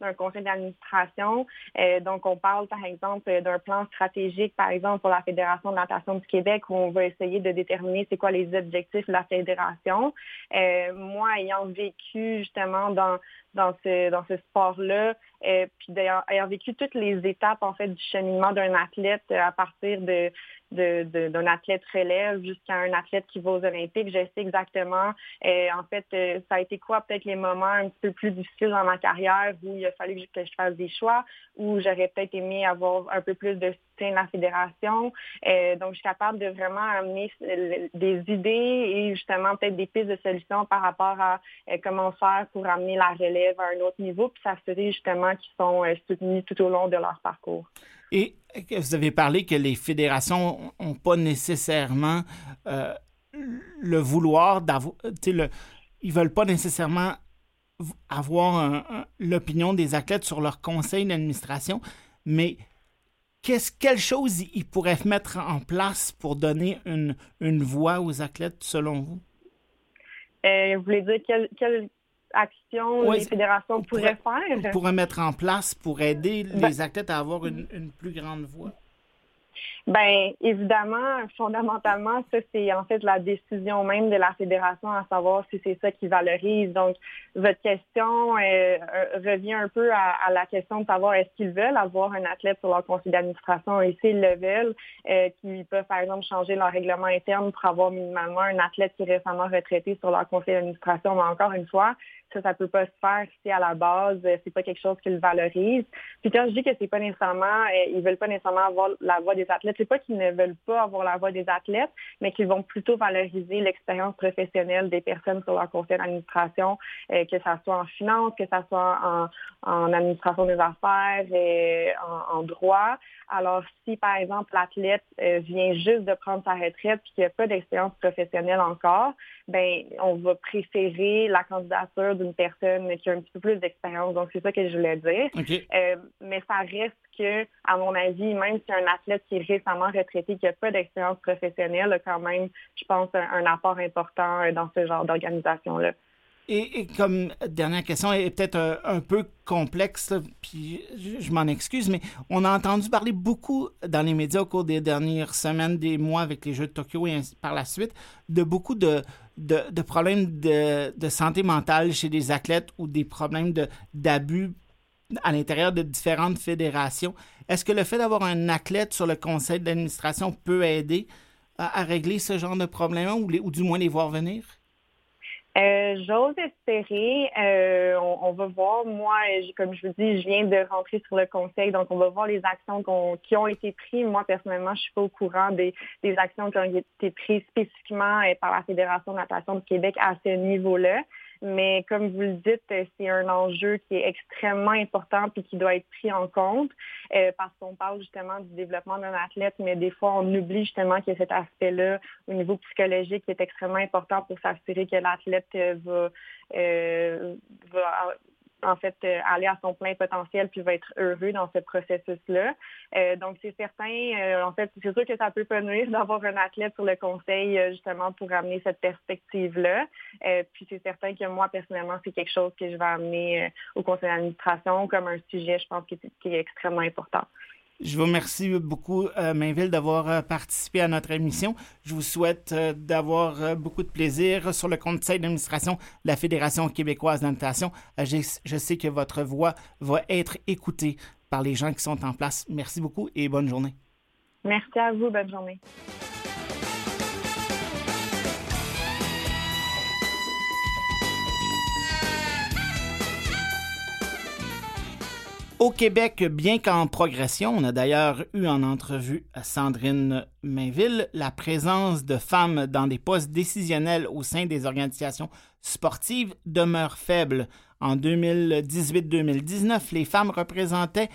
d'un conseil d'administration. Euh, donc, on parle, par exemple, d'un plan stratégique, par exemple, pour la Fédération de natation du Québec, où on va essayer de déterminer c'est quoi les objectifs de la fédération. Euh, moi, ayant vécu justement dans, dans ce, dans ce sport-là, euh, puis ayant vécu toutes les étapes, en fait, du cheminement d'un athlète à partir de d'un athlète relève jusqu'à un athlète qui va aux Olympiques. Je sais exactement, euh, en fait, euh, ça a été quoi peut-être les moments un petit peu plus difficiles dans ma carrière où il a fallu que je fasse des choix, où j'aurais peut-être aimé avoir un peu plus de soutien de la fédération. Euh, donc, je suis capable de vraiment amener des idées et justement peut-être des pistes de solutions par rapport à comment faire pour amener la relève à un autre niveau, puis s'assurer justement qu'ils sont soutenus tout au long de leur parcours. Et vous avez parlé que les fédérations n'ont pas nécessairement euh, le vouloir d'avoir. Ils veulent pas nécessairement avoir l'opinion des athlètes sur leur conseil d'administration, mais qu'est-ce, quelle chose ils pourraient mettre en place pour donner une, une voix aux athlètes, selon vous? Euh, vous voulez dire quelle, quelle action les fédérations pourraient faire? Pourraient mettre en place pour aider ben les athlètes à avoir une, une plus grande voix? Ben évidemment, fondamentalement, ça c'est en fait la décision même de la fédération à savoir si c'est ça qui valorise. Donc, votre question euh, euh, revient un peu à, la question de savoir est-ce qu'ils veulent avoir un athlète sur leur conseil d'administration et s'ils le veulent, euh, qu'ils peuvent par exemple changer leur règlement interne pour avoir minimalement un athlète qui est récemment retraité sur leur conseil d'administration. Mais encore une fois, ça, ça peut pas se faire si à la base, c'est pas quelque chose qu'ils valorisent. Puis quand je dis que c'est pas nécessairement, ils veulent pas nécessairement avoir la voix des athlètes, c'est pas qu'ils ne veulent pas avoir la voix des athlètes, mais qu'ils vont plutôt valoriser l'expérience professionnelle des personnes sur leur conseil d'administration, euh, que ça soit en finance, que ça soit en, en administration des affaires et en, en droit. Alors, si par exemple l'athlète euh, vient juste de prendre sa retraite et qu'il n'a pas d'expérience professionnelle encore, ben on va préférer la candidature d'une personne qui a un petit peu plus d'expérience. Donc, c'est ça que je voulais dire. Euh, mais ça reste que, à mon avis, même si un athlète qui est récemment retraité, qui n'a pas d'expérience professionnelle, a quand même, je pense, un apport important euh, dans ce genre d'organisation-là. Et, comme dernière question, est peut-être un, peu complexe, puis je, m'en excuse, mais on a entendu parler beaucoup dans les médias au cours des dernières semaines, des mois avec les Jeux de Tokyo et par la suite, de beaucoup de, de, problèmes de, santé mentale chez des athlètes ou des problèmes d'abus à l'intérieur de différentes fédérations. Est-ce que le fait d'avoir un athlète sur le conseil d'administration peut aider à, régler ce genre de problèmes ou, ou du moins les voir venir? Euh, j'ose espérer. Euh, on, va voir. Moi, comme je vous dis, je viens de rentrer sur le conseil, donc on va voir les actions qui ont été prises. Moi, personnellement, je suis pas au courant des, des actions qui ont été prises spécifiquement euh, par la Fédération de natation du Québec à ce niveau-là. Mais comme vous le dites, euh, c'est un enjeu qui est extrêmement important et qui doit être pris en compte euh, parce qu'on parle justement du développement d'un athlète, mais des fois, on oublie justement qu'il y a cet aspect-là au niveau psychologique qui est extrêmement important pour s'assurer que l'athlète euh, va, va en fait euh, aller à son plein potentiel puis va être heureux dans ce processus-là. Euh, donc c'est certain, euh, en fait, c'est sûr que ça peut pas nuire d'avoir un athlète sur le conseil justement pour amener cette perspective-là. puis c'est certain que moi personnellement, c'est quelque chose que je vais amener au conseil d'administration comme un sujet, je pense, qui est extrêmement important. Je vous remercie beaucoup, euh, Mainville, d'avoir euh, participé à notre émission. Je vous souhaite euh, d'avoir beaucoup de plaisir sur le conseil d'administration de la Fédération québécoise de natation. je sais que votre voix va être écoutée par les gens qui sont en place. Merci beaucoup et bonne journée. Merci à vous. Bonne journée. Au Québec, bien qu'en progression, on a d'ailleurs eu en entrevue Sandrine Mainville, la présence de femmes dans des postes décisionnels au sein des organisations sportives demeure faible. En 2018-2019, les femmes représentaient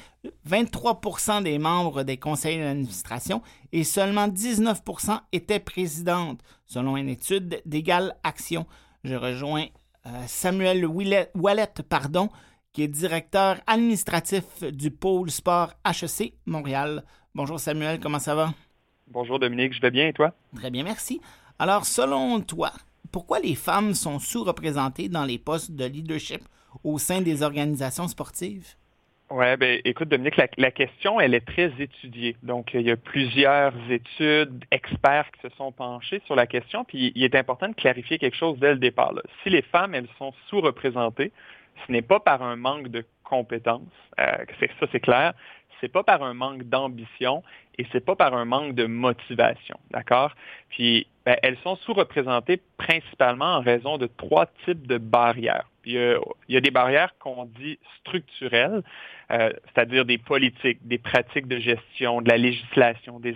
23% des membres des conseils d'administration et seulement 19% étaient présidentes, selon une étude d'égale action. Je rejoins euh, Samuel Wallet, pardon, qui est directeur administratif du pôle sport HEC Montréal. Bonjour Samuel, comment ça va? Bonjour Dominique, je vais bien et toi? Très bien, merci. Alors, selon toi, pourquoi les femmes sont sous-représentées dans les postes de leadership au sein des organisations sportives? Oui, ben, écoute, Dominique, la, question, elle est très étudiée. Donc, il y a plusieurs études, experts qui se sont penchés sur la question, puis il est important de clarifier quelque chose dès le départ. Si les femmes, elles sont sous-représentées, ce n'est pas par un manque de compétences, euh, ça c'est clair, c'est pas par un manque d'ambition et c'est pas par un manque de motivation, d'accord? Puis ben, elles sont sous-représentées principalement en raison de trois types de barrières. il, y a, des barrières qu'on dit structurelles, euh, c'est-à-dire des politiques, des pratiques de gestion, de la législation, des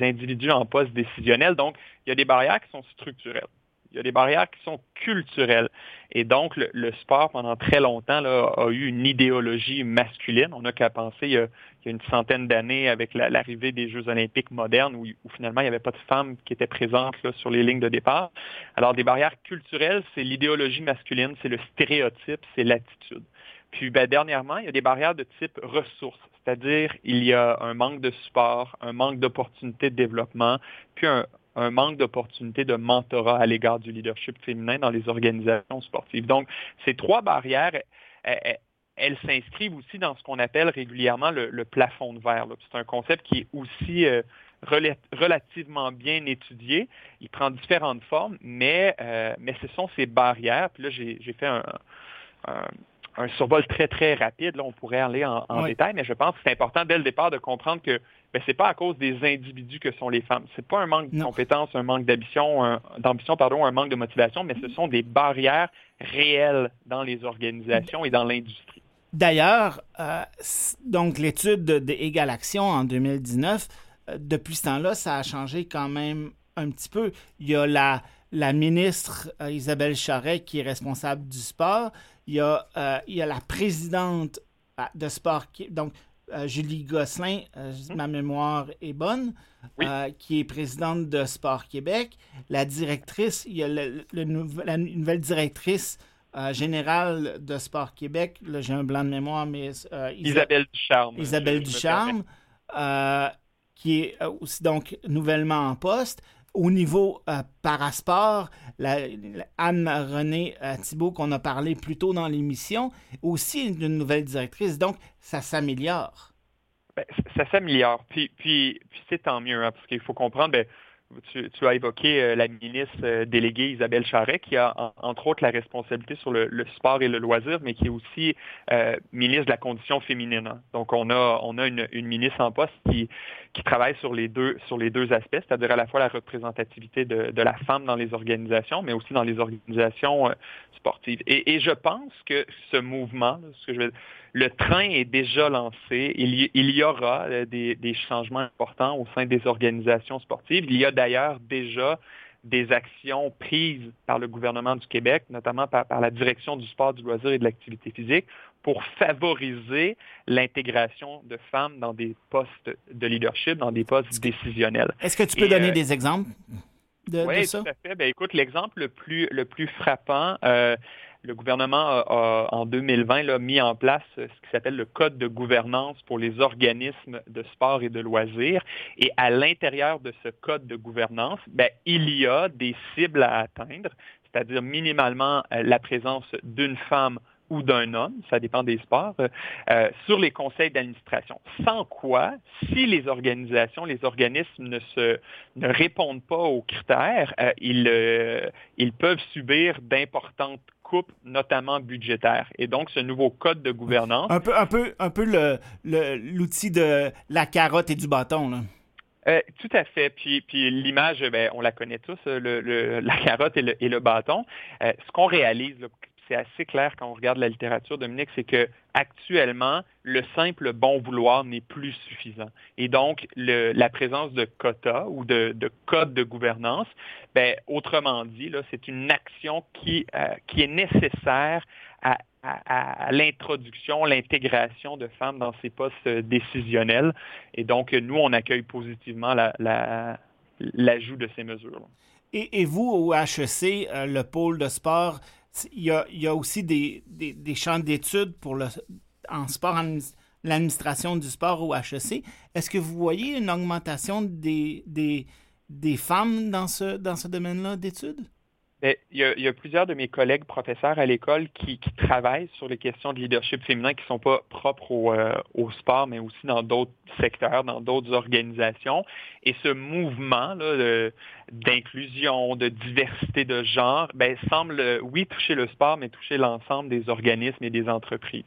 individus en poste décisionnel. Donc, il y a des barrières qui sont structurelles. Il y a des barrières qui sont culturelles. Et donc, le, sport, pendant très longtemps, là, a eu une idéologie masculine. On n'a qu'à penser, il y, a, une centaine d'années, avec l'arrivée des Jeux olympiques modernes, où, finalement, il n'y avait pas de femmes qui étaient présentes là, sur les lignes de départ. Alors, des barrières culturelles, c'est l'idéologie masculine, c'est le stéréotype, c'est l'attitude. Puis ben, dernièrement, il y a des barrières de type ressources, c'est-à-dire il y a un manque de support, un manque d'opportunités de développement, puis un, manque d'opportunités de mentorat à l'égard du leadership féminin dans les organisations sportives. Donc, ces trois barrières, elles, s'inscrivent aussi dans ce qu'on appelle régulièrement le, plafond de verre. C'est un concept qui est aussi euh, relativement bien étudié. Il prend différentes formes, mais, euh, mais ce sont ces barrières. Puis là, j'ai fait un un survol très, très rapide. Là, on pourrait aller en, détail, mais je pense que c'est important dès le départ de comprendre que ben, ce n'est pas à cause des individus que sont les femmes. Ce n'est pas un manque de compétences, un manque d'ambition, d'ambition, pardon, un manque de motivation, mais ce sont des barrières réelles dans les organisations et dans l'industrie. D'ailleurs, euh, donc l'étude d'Égal Action en 2019, euh, depuis ce temps-là, ça a changé quand même un petit peu. Il y a la, la ministre euh, Isabelle Charret qui est responsable du sport. Il y a, euh, il y a la présidente euh, de sport, donc Julie Gosselin, hum. ma mémoire est bonne, qui est présidente de Sport Québec. La directrice, il y a le, la nouvelle directrice générale de Sport Québec. Là, j'ai un blanc de mémoire, mais. Isabelle Ducharme. Isabelle Ducharme, qui est aussi donc nouvellement en poste. Au niveau euh, parasport, Anne-Renée euh, Thibault, qu'on a parlé plus tôt dans l'émission, aussi d'une nouvelle directrice. Donc, ça s'améliore. Ben, ça s'améliore. Puis, c'est tant mieux, hein, parce qu'il faut comprendre, ben, tu, as évoqué euh, la ministre euh, déléguée Isabelle Charret, qui a entre autres la responsabilité sur le, sport et le loisir, mais qui est aussi ministre de la condition féminine. Hein. Donc, on a une, ministre en poste qui, qui travaille sur les deux, sur les deux aspects, c'est-à-dire à la fois la représentativité de, la femme dans les organisations, mais aussi dans les organisations sportives. Et, je pense que ce mouvement, ce que je vais le train est déjà lancé. Il y, aura euh, des, changements importants au sein des organisations sportives. Il y a d'ailleurs déjà des actions prises par le gouvernement du Québec, notamment par, la direction du sport, du loisir et de l'activité physique, pour favoriser l'intégration de femmes dans des postes de leadership, dans des postes décisionnels. Est-ce que tu peux donner euh, des exemples de, oui, ça? tout à fait. Ben, écoute, l'exemple le plus, le plus frappant, euh, le gouvernement a, en 2020 là, mis en place ce qui s'appelle le Code de gouvernance pour les organismes de sport et de loisirs. Et à l'intérieur de ce Code de gouvernance, ben, il y a des cibles à atteindre, c'est-à-dire minimalement euh, la présence d'une femme ou d'un homme, ça dépend des sports, euh, sur les conseils d'administration. Sans quoi, si les organisations, les organismes ne, se, ne répondent pas aux critères, euh, ils, ils peuvent subir d'importantes notamment budgétaire. Et donc, ce nouveau code de gouvernance... Un peu, un peu, un peu l'outil de la carotte et du bâton, là. Euh, tout à fait. Puis, puis l'image, ben, on la connaît tous, le, la carotte et le, et le bâton. Euh, ce qu'on réalise, c'est assez clair quand on regarde la littérature, Dominique, c'est que actuellement, le simple bon vouloir n'est plus suffisant. Et donc, la présence de quotas ou de, de codes de gouvernance, ben, autrement dit, c'est une action qui, euh, qui est nécessaire à, l'introduction, l'intégration de femmes dans ces postes décisionnels. Et donc, nous, on accueille positivement l'ajout de ces mesures. Et, et, vous, au HEC, euh, le pôle de sport, il y a, aussi des, champs d'études pour le, en sport, l'administration du sport au HEC. Est-ce que vous voyez une augmentation des, des, femmes dans ce, dans ce domaine-là d'études? Il, y a, plusieurs de mes collègues professeurs à l'école qui, travaillent sur les questions de leadership féminin qui ne sont pas propres euh, au, sport, mais aussi dans d'autres secteurs, dans d'autres organisations. Et ce mouvement d'inclusion, de, diversité de genre, ben, semble, oui, toucher le sport, mais toucher l'ensemble des organismes et des entreprises.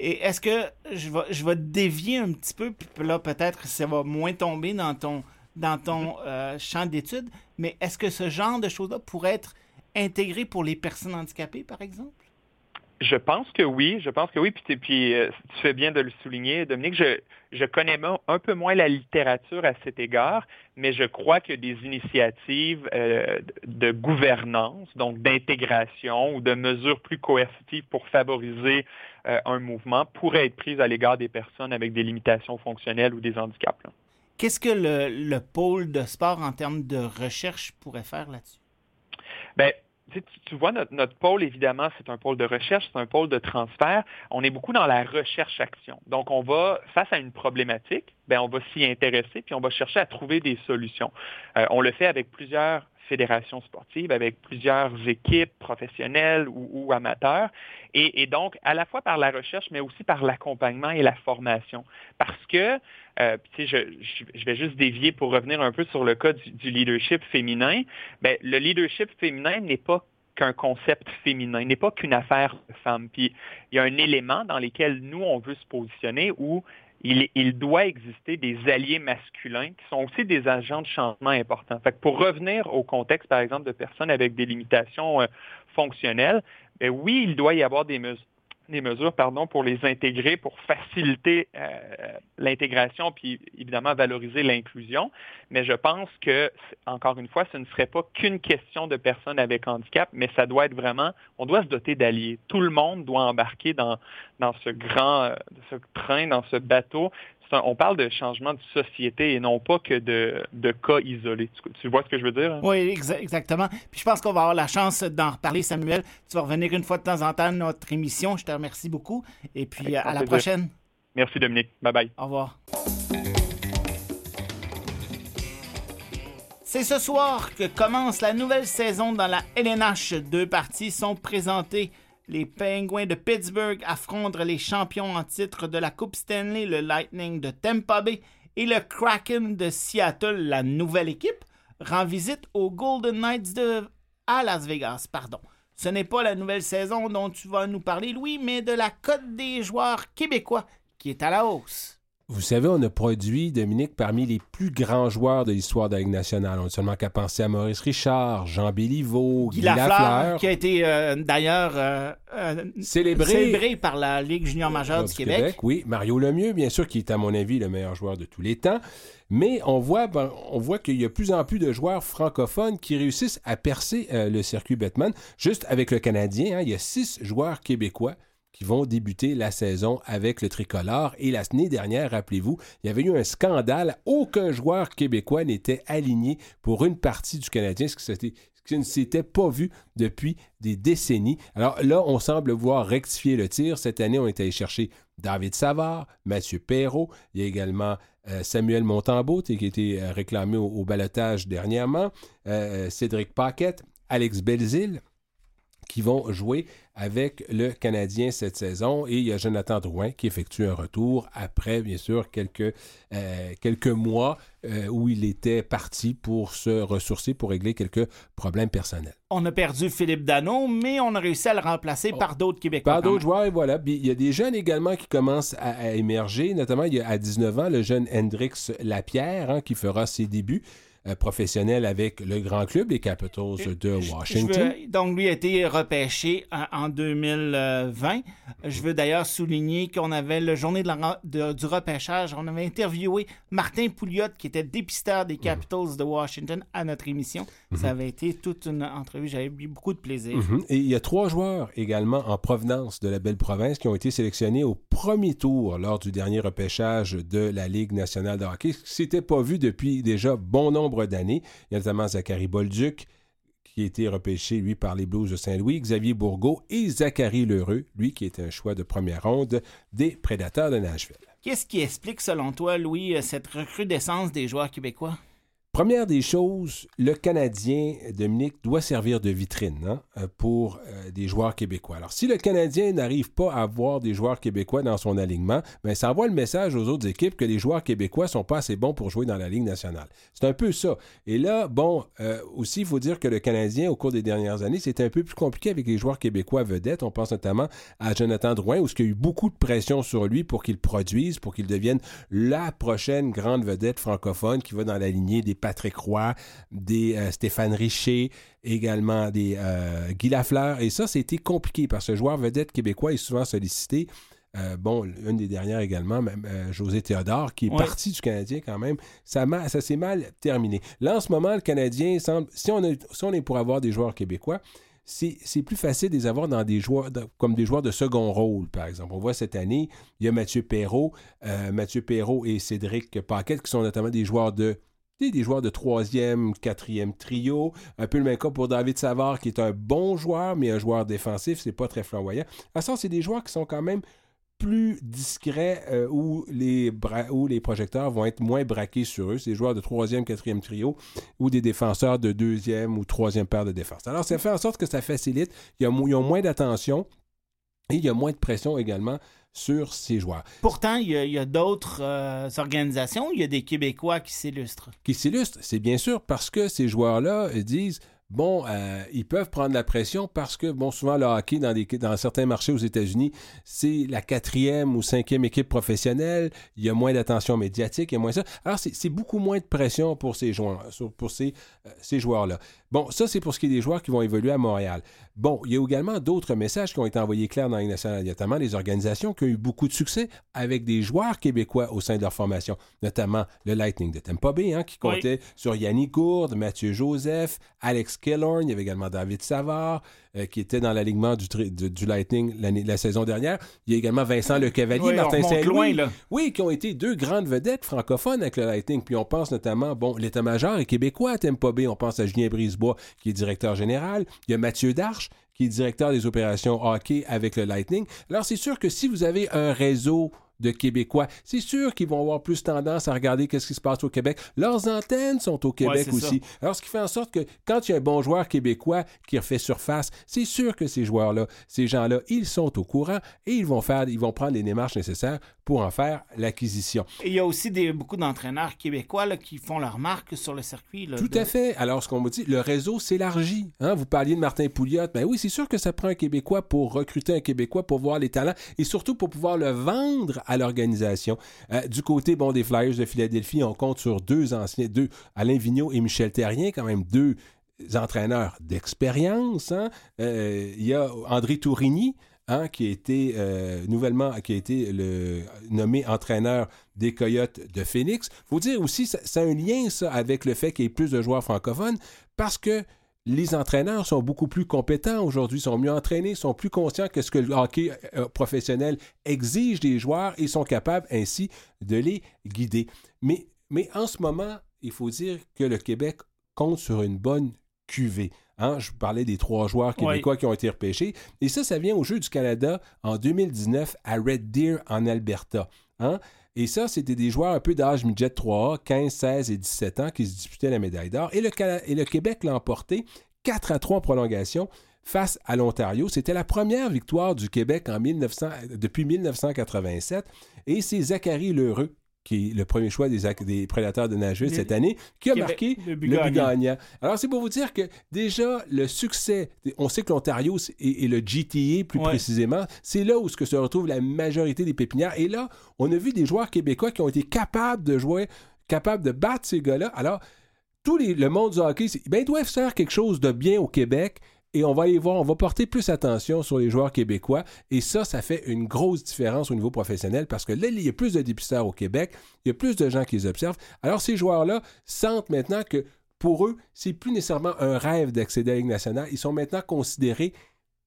Et est-ce que je vais, je vais dévier un petit peu, puis là peut-être ça va moins tomber dans ton dans ton euh, champ d'études, mais est-ce que ce genre de choses-là pourrait être intégré pour les personnes handicapées, par exemple? Je pense que oui, je pense que oui. Puis, euh, tu fais bien de le souligner, Dominique. Je, connais un peu moins la littérature à cet égard, mais je crois que des initiatives euh, de gouvernance, donc d'intégration ou de mesures plus coercitives pour favoriser un mouvement pourraient être prises à l'égard des personnes avec des limitations fonctionnelles ou des handicaps. Qu'est-ce que le, le, pôle de sport en termes de recherche pourrait faire là-dessus? Bien, tu, vois, notre, pôle, évidemment, c'est un pôle de recherche, c'est un pôle de transfert. On est beaucoup dans la recherche-action. Donc, on va, face à une problématique, ben, on va s'y intéresser, puis on va chercher à trouver des solutions. Euh, on le fait avec plusieurs fédérations sportives, avec plusieurs équipes professionnelles ou, amateurs, et, donc à la fois par la recherche, mais aussi par l'accompagnement et la formation. Parce que, euh, je, je, vais juste dévier pour revenir un peu sur le cas du, leadership féminin, ben, le leadership féminin n'est pas qu'un concept féminin, n'est pas qu'une affaire de femme. Puis il y a un élément dans lequel nous, on veut se positionner où il, doit exister des alliés masculins qui sont aussi des agents de changement importants. Pour revenir au contexte, par exemple, de personnes avec des limitations euh, fonctionnelles, ben oui, il doit y avoir des mesures des mesures pardon, pour les intégrer, pour faciliter euh, l'intégration, puis évidemment valoriser l'inclusion. Mais je pense que, encore une fois, ce ne serait pas qu'une question de personnes avec handicap, mais ça doit être vraiment, on doit se doter d'alliés. Tout le monde doit embarquer dans, dans ce grand euh, ce train, dans ce bateau on parle de changement de société et non pas que de, cas isolés. Tu, vois ce que je veux dire? Hein? Oui, exactement. Puis je pense qu'on va avoir la chance d'en reparler, Samuel. Tu vas revenir une fois de temps en temps à notre émission. Je te remercie beaucoup. Et puis à la prochaine. Merci, Dominique. Bye bye. Au revoir. C'est ce soir que commence la nouvelle saison dans la LNH. Deux parties sont présentées les Penguins de Pittsburgh affrontent les champions en titre de la Coupe Stanley, le Lightning de Tampa Bay, et le Kraken de Seattle, la nouvelle équipe, rend visite aux Golden Knights de à Las Vegas. Pardon. Ce n'est pas la nouvelle saison dont tu vas nous parler, Louis, mais de la cote des joueurs québécois qui est à la hausse. Vous savez, on a produit, Dominique, parmi les plus grands joueurs de l'histoire de la Ligue nationale. On n'a seulement qu'à penser à Maurice Richard, Jean Béliveau, Guy, Lafleur, qui a été euh, d'ailleurs euh, euh, célébré, par la Ligue junior majeure du, Québec. Oui, Mario Lemieux, bien sûr, qui est à mon avis le meilleur joueur de tous les temps. Mais on voit, ben, on voit qu'il y a plus en plus de joueurs francophones qui réussissent à percer le circuit Batman. Juste avec le Canadien, hein, il y a six joueurs québécois qui vont débuter la saison avec le tricolore. Et l'année dernière, rappelez-vous, il y avait eu un scandale. Aucun joueur québécois n'était aligné pour une partie du Canadien, ce qui, ne s'était pas vu depuis des décennies. Alors là, on semble voir rectifier le tir. Cette année, on est allé chercher David Savard, Mathieu Perrault. Il y a également euh, Samuel Montembeau, qui a été euh, réclamé au, au balotage dernièrement. Euh, Cédric Paquette, Alex Belzil qui vont jouer avec le Canadien cette saison. Et il y a Jonathan Drouin qui effectue un retour après, bien sûr, quelques, euh, quelques mois euh, où il était parti pour se ressourcer, pour régler quelques problèmes personnels. On a perdu Philippe Dano, mais on a réussi à le remplacer oh. par d'autres Québécois. Par d'autres joueurs, et voilà. il y a des jeunes également qui commencent à, émerger, notamment il y a à 19 ans le jeune Hendrix Lapierre hein, qui fera ses débuts. Euh, professionnel avec le grand club, les Capitals de Washington. donc, lui a été repêché en 2020. Je veux d'ailleurs souligner qu'on avait le journée de du repêchage, on avait interviewé Martin Pouliot, qui était dépisteur des Capitals de Washington, à notre émission. Mhm. Ça avait été toute une entrevue. J'avais eu beaucoup de plaisir. Mhm. Et il y a trois joueurs également en provenance de la belle province qui ont été sélectionnés au premier tour lors du dernier repêchage de la Ligue nationale de hockey, ce qui s'était pas vu depuis déjà bon nombre d'années. Il y a notamment Zachary Bolduc, qui a été repêché, lui, par les Blues de Saint-Louis, Xavier Bourgault et Zachary Lheureux, lui, qui est un choix de première ronde des Prédateurs de Nashville. Qu'est-ce qui explique, selon toi, Louis, cette recrudescence des joueurs québécois? Première des choses, le Canadien, Dominique, doit servir de vitrine hein, euh, pour euh, des joueurs québécois. Alors, si le Canadien n'arrive pas à avoir des joueurs québécois dans son alignement, ben, ça envoie le message aux autres équipes que les joueurs québécois sont pas assez bons pour jouer dans la Ligue nationale. C'est un peu ça. Et là, bon, euh, aussi, il faut dire que le Canadien, au cours des dernières années, c'était un peu plus compliqué avec les joueurs québécois vedettes. On pense notamment à Jonathan Drouin, où il y a eu beaucoup de pression sur lui pour qu'il produise, pour qu'il devienne la prochaine grande vedette francophone qui va dans la lignée des Patrick Roy, des Stéphane Richer, également des Guy Lafleur. Et ça, c'était compliqué parce que le joueur vedette québécois est souvent sollicité. bon, une des dernières également, même, José Théodore, qui est parti du Canadien quand même, ça, ça s'est mal terminé. Là, en ce moment, le Canadien semble, si on, si on est pour avoir des joueurs québécois, c'est plus facile de les avoir dans des joueurs comme des joueurs de second rôle, par exemple. On voit cette année, il y a Mathieu Perrault, euh, Mathieu Perrault et Cédric Paquette qui sont notamment des joueurs de des joueurs de troisième, quatrième trio. Un peu le même cas pour David Savard, qui est un bon joueur, mais un joueur défensif, c'est pas très flamboyant. À ça, c'est des joueurs qui sont quand même plus discret euh, où, les où les projecteurs vont être moins braqués sur eux. C'est des joueurs de troisième, quatrième trio ou des défenseurs de deuxième ou troisième paire de défense. Alors, ça fait en sorte que ça facilite. Ils ont moins d'attention et il y a moins de pression également sur ces joueurs. Pourtant, il y a, d'autres euh, organisations, il y a des Québécois qui s'illustrent. Qui s'illustrent, c'est bien sûr parce que ces joueurs-là disent bon, euh, ils peuvent prendre la pression parce que, bon, souvent, le hockey, dans, des, dans certains marchés aux États-Unis, c'est la quatrième ou cinquième équipe professionnelle. Il y a moins d'attention médiatique, il y a moins ça. Alors, c'est beaucoup moins de pression pour ces joueurs, pour ces, euh, ces joueurs-là. Bon, ça, c'est pour ce qui est des joueurs qui vont évoluer à Montréal. Bon, il y a également d'autres messages qui ont été envoyés clairs dans les nationale, notamment les organisations qui ont eu beaucoup de succès avec des joueurs québécois au sein de leur formation, notamment le Lightning de Tampa Bay, hein, qui comptait sur Yannick Gourde, Mathieu Joseph, Alex Killorn, il y avait également David Savard, euh, qui était dans l'alignement du, du, Lightning la saison dernière. Il y a également Vincent Le Cavalier, Martin Saint-Louis. Oui, qui ont été deux grandes vedettes francophones avec le Lightning. Puis on pense notamment, bon, l'état-major est québécois à Tampa Bay. On pense à Julien Brisebois, qui est directeur général. Il y a Mathieu Darche, qui est directeur des opérations hockey avec le Lightning. Alors, c'est sûr que si vous avez un réseau de Québécois. C'est sûr qu'ils vont avoir plus tendance à regarder qu'est-ce qui se passe au Québec. Leurs antennes sont au Québec aussi. Alors, ce qui fait en sorte que quand il y a un bon joueur québécois qui refait surface, c'est sûr que ces joueurs-là, ces gens-là, ils sont au courant et ils vont faire, ils vont prendre les démarches nécessaires pour en faire l'acquisition. Il y a aussi des, beaucoup d'entraîneurs québécois qui font leur marque sur le circuit. Tout à fait. Alors, ce qu'on me dit, le réseau s'élargit. Hein? Vous parliez de Martin Pouliot. Ben oui, c'est sûr que ça prend un Québécois pour recruter un Québécois, pour voir les talents et surtout pour pouvoir le vendre à l'organisation. Euh, du côté bon, des Flyers de Philadelphie, on compte sur deux anciens, deux, Alain Vigneault et Michel Terrien, quand même deux entraîneurs d'expérience. Hein? Euh, il y a André Tourigny, Hein, qui a été euh, nouvellement qui a été le, nommé entraîneur des Coyotes de Phoenix. Il faut dire aussi, c'est un lien ça avec le fait qu'il y ait plus de joueurs francophones parce que les entraîneurs sont beaucoup plus compétents aujourd'hui, sont mieux entraînés, sont plus conscients que ce que le hockey euh, professionnel exige des joueurs et sont capables ainsi de les guider. Mais, mais en ce moment, il faut dire que le Québec compte sur une bonne cuvée. Hein, je parlais des trois joueurs québécois qui ont été repêchés. Et ça, ça vient au Jeu du Canada en 2019 à Red Deer en Alberta. Hein? Et ça, c'était des joueurs un peu d'âge midget 3A, 15, 16 et 17 ans qui se disputaient la médaille d'or. Et le, Québec l'a emporté 4 à 3 en prolongation face à l'Ontario. C'était la première victoire du Québec en 1900, depuis 1987. Et c'est Zachary Lheureux qui est le premier choix des, des prédateurs de Nashville cette année, qui a marqué le but, gagnant. Alors, c'est pour vous dire que déjà, le succès, on sait que l'Ontario et, le GTA, plus précisément, c'est là où se retrouve la majorité des pépinières. Et là, on a vu des joueurs québécois qui ont été capables de jouer, capables de battre ces gars-là. Alors, tout le monde du hockey, ben, ils doivent faire quelque chose de bien au Québec et on va aller voir, on va porter plus attention sur les joueurs québécois. Et ça, ça fait une grosse différence au niveau professionnel parce que là, il y a plus de dépisteurs au Québec, il y a plus de gens qui les observent. Alors, ces joueurs-là sentent maintenant que pour eux, c'est plus nécessairement un rêve d'accéder à la Ligue nationale. Ils sont maintenant considérés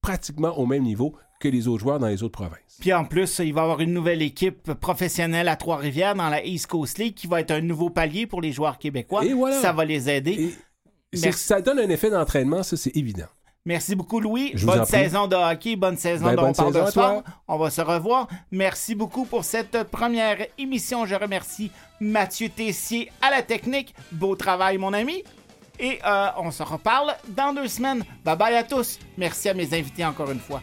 pratiquement au même niveau que les autres joueurs dans les autres provinces. Puis en plus, il va y avoir une nouvelle équipe professionnelle à Trois-Rivières dans la East Coast League qui va être un nouveau palier pour les joueurs québécois. Et voilà. Ça va les aider. ça donne un effet d'entraînement, ça c'est évident. Merci beaucoup, Louis. bonne saison de hockey, bonne saison ben, de On parle de sport. On va se revoir. Merci beaucoup pour cette première émission. Je remercie Mathieu Tessier à la technique. Beau travail, mon ami. Et euh, on se reparle dans deux semaines. Bye bye à tous. Merci à mes invités encore une fois.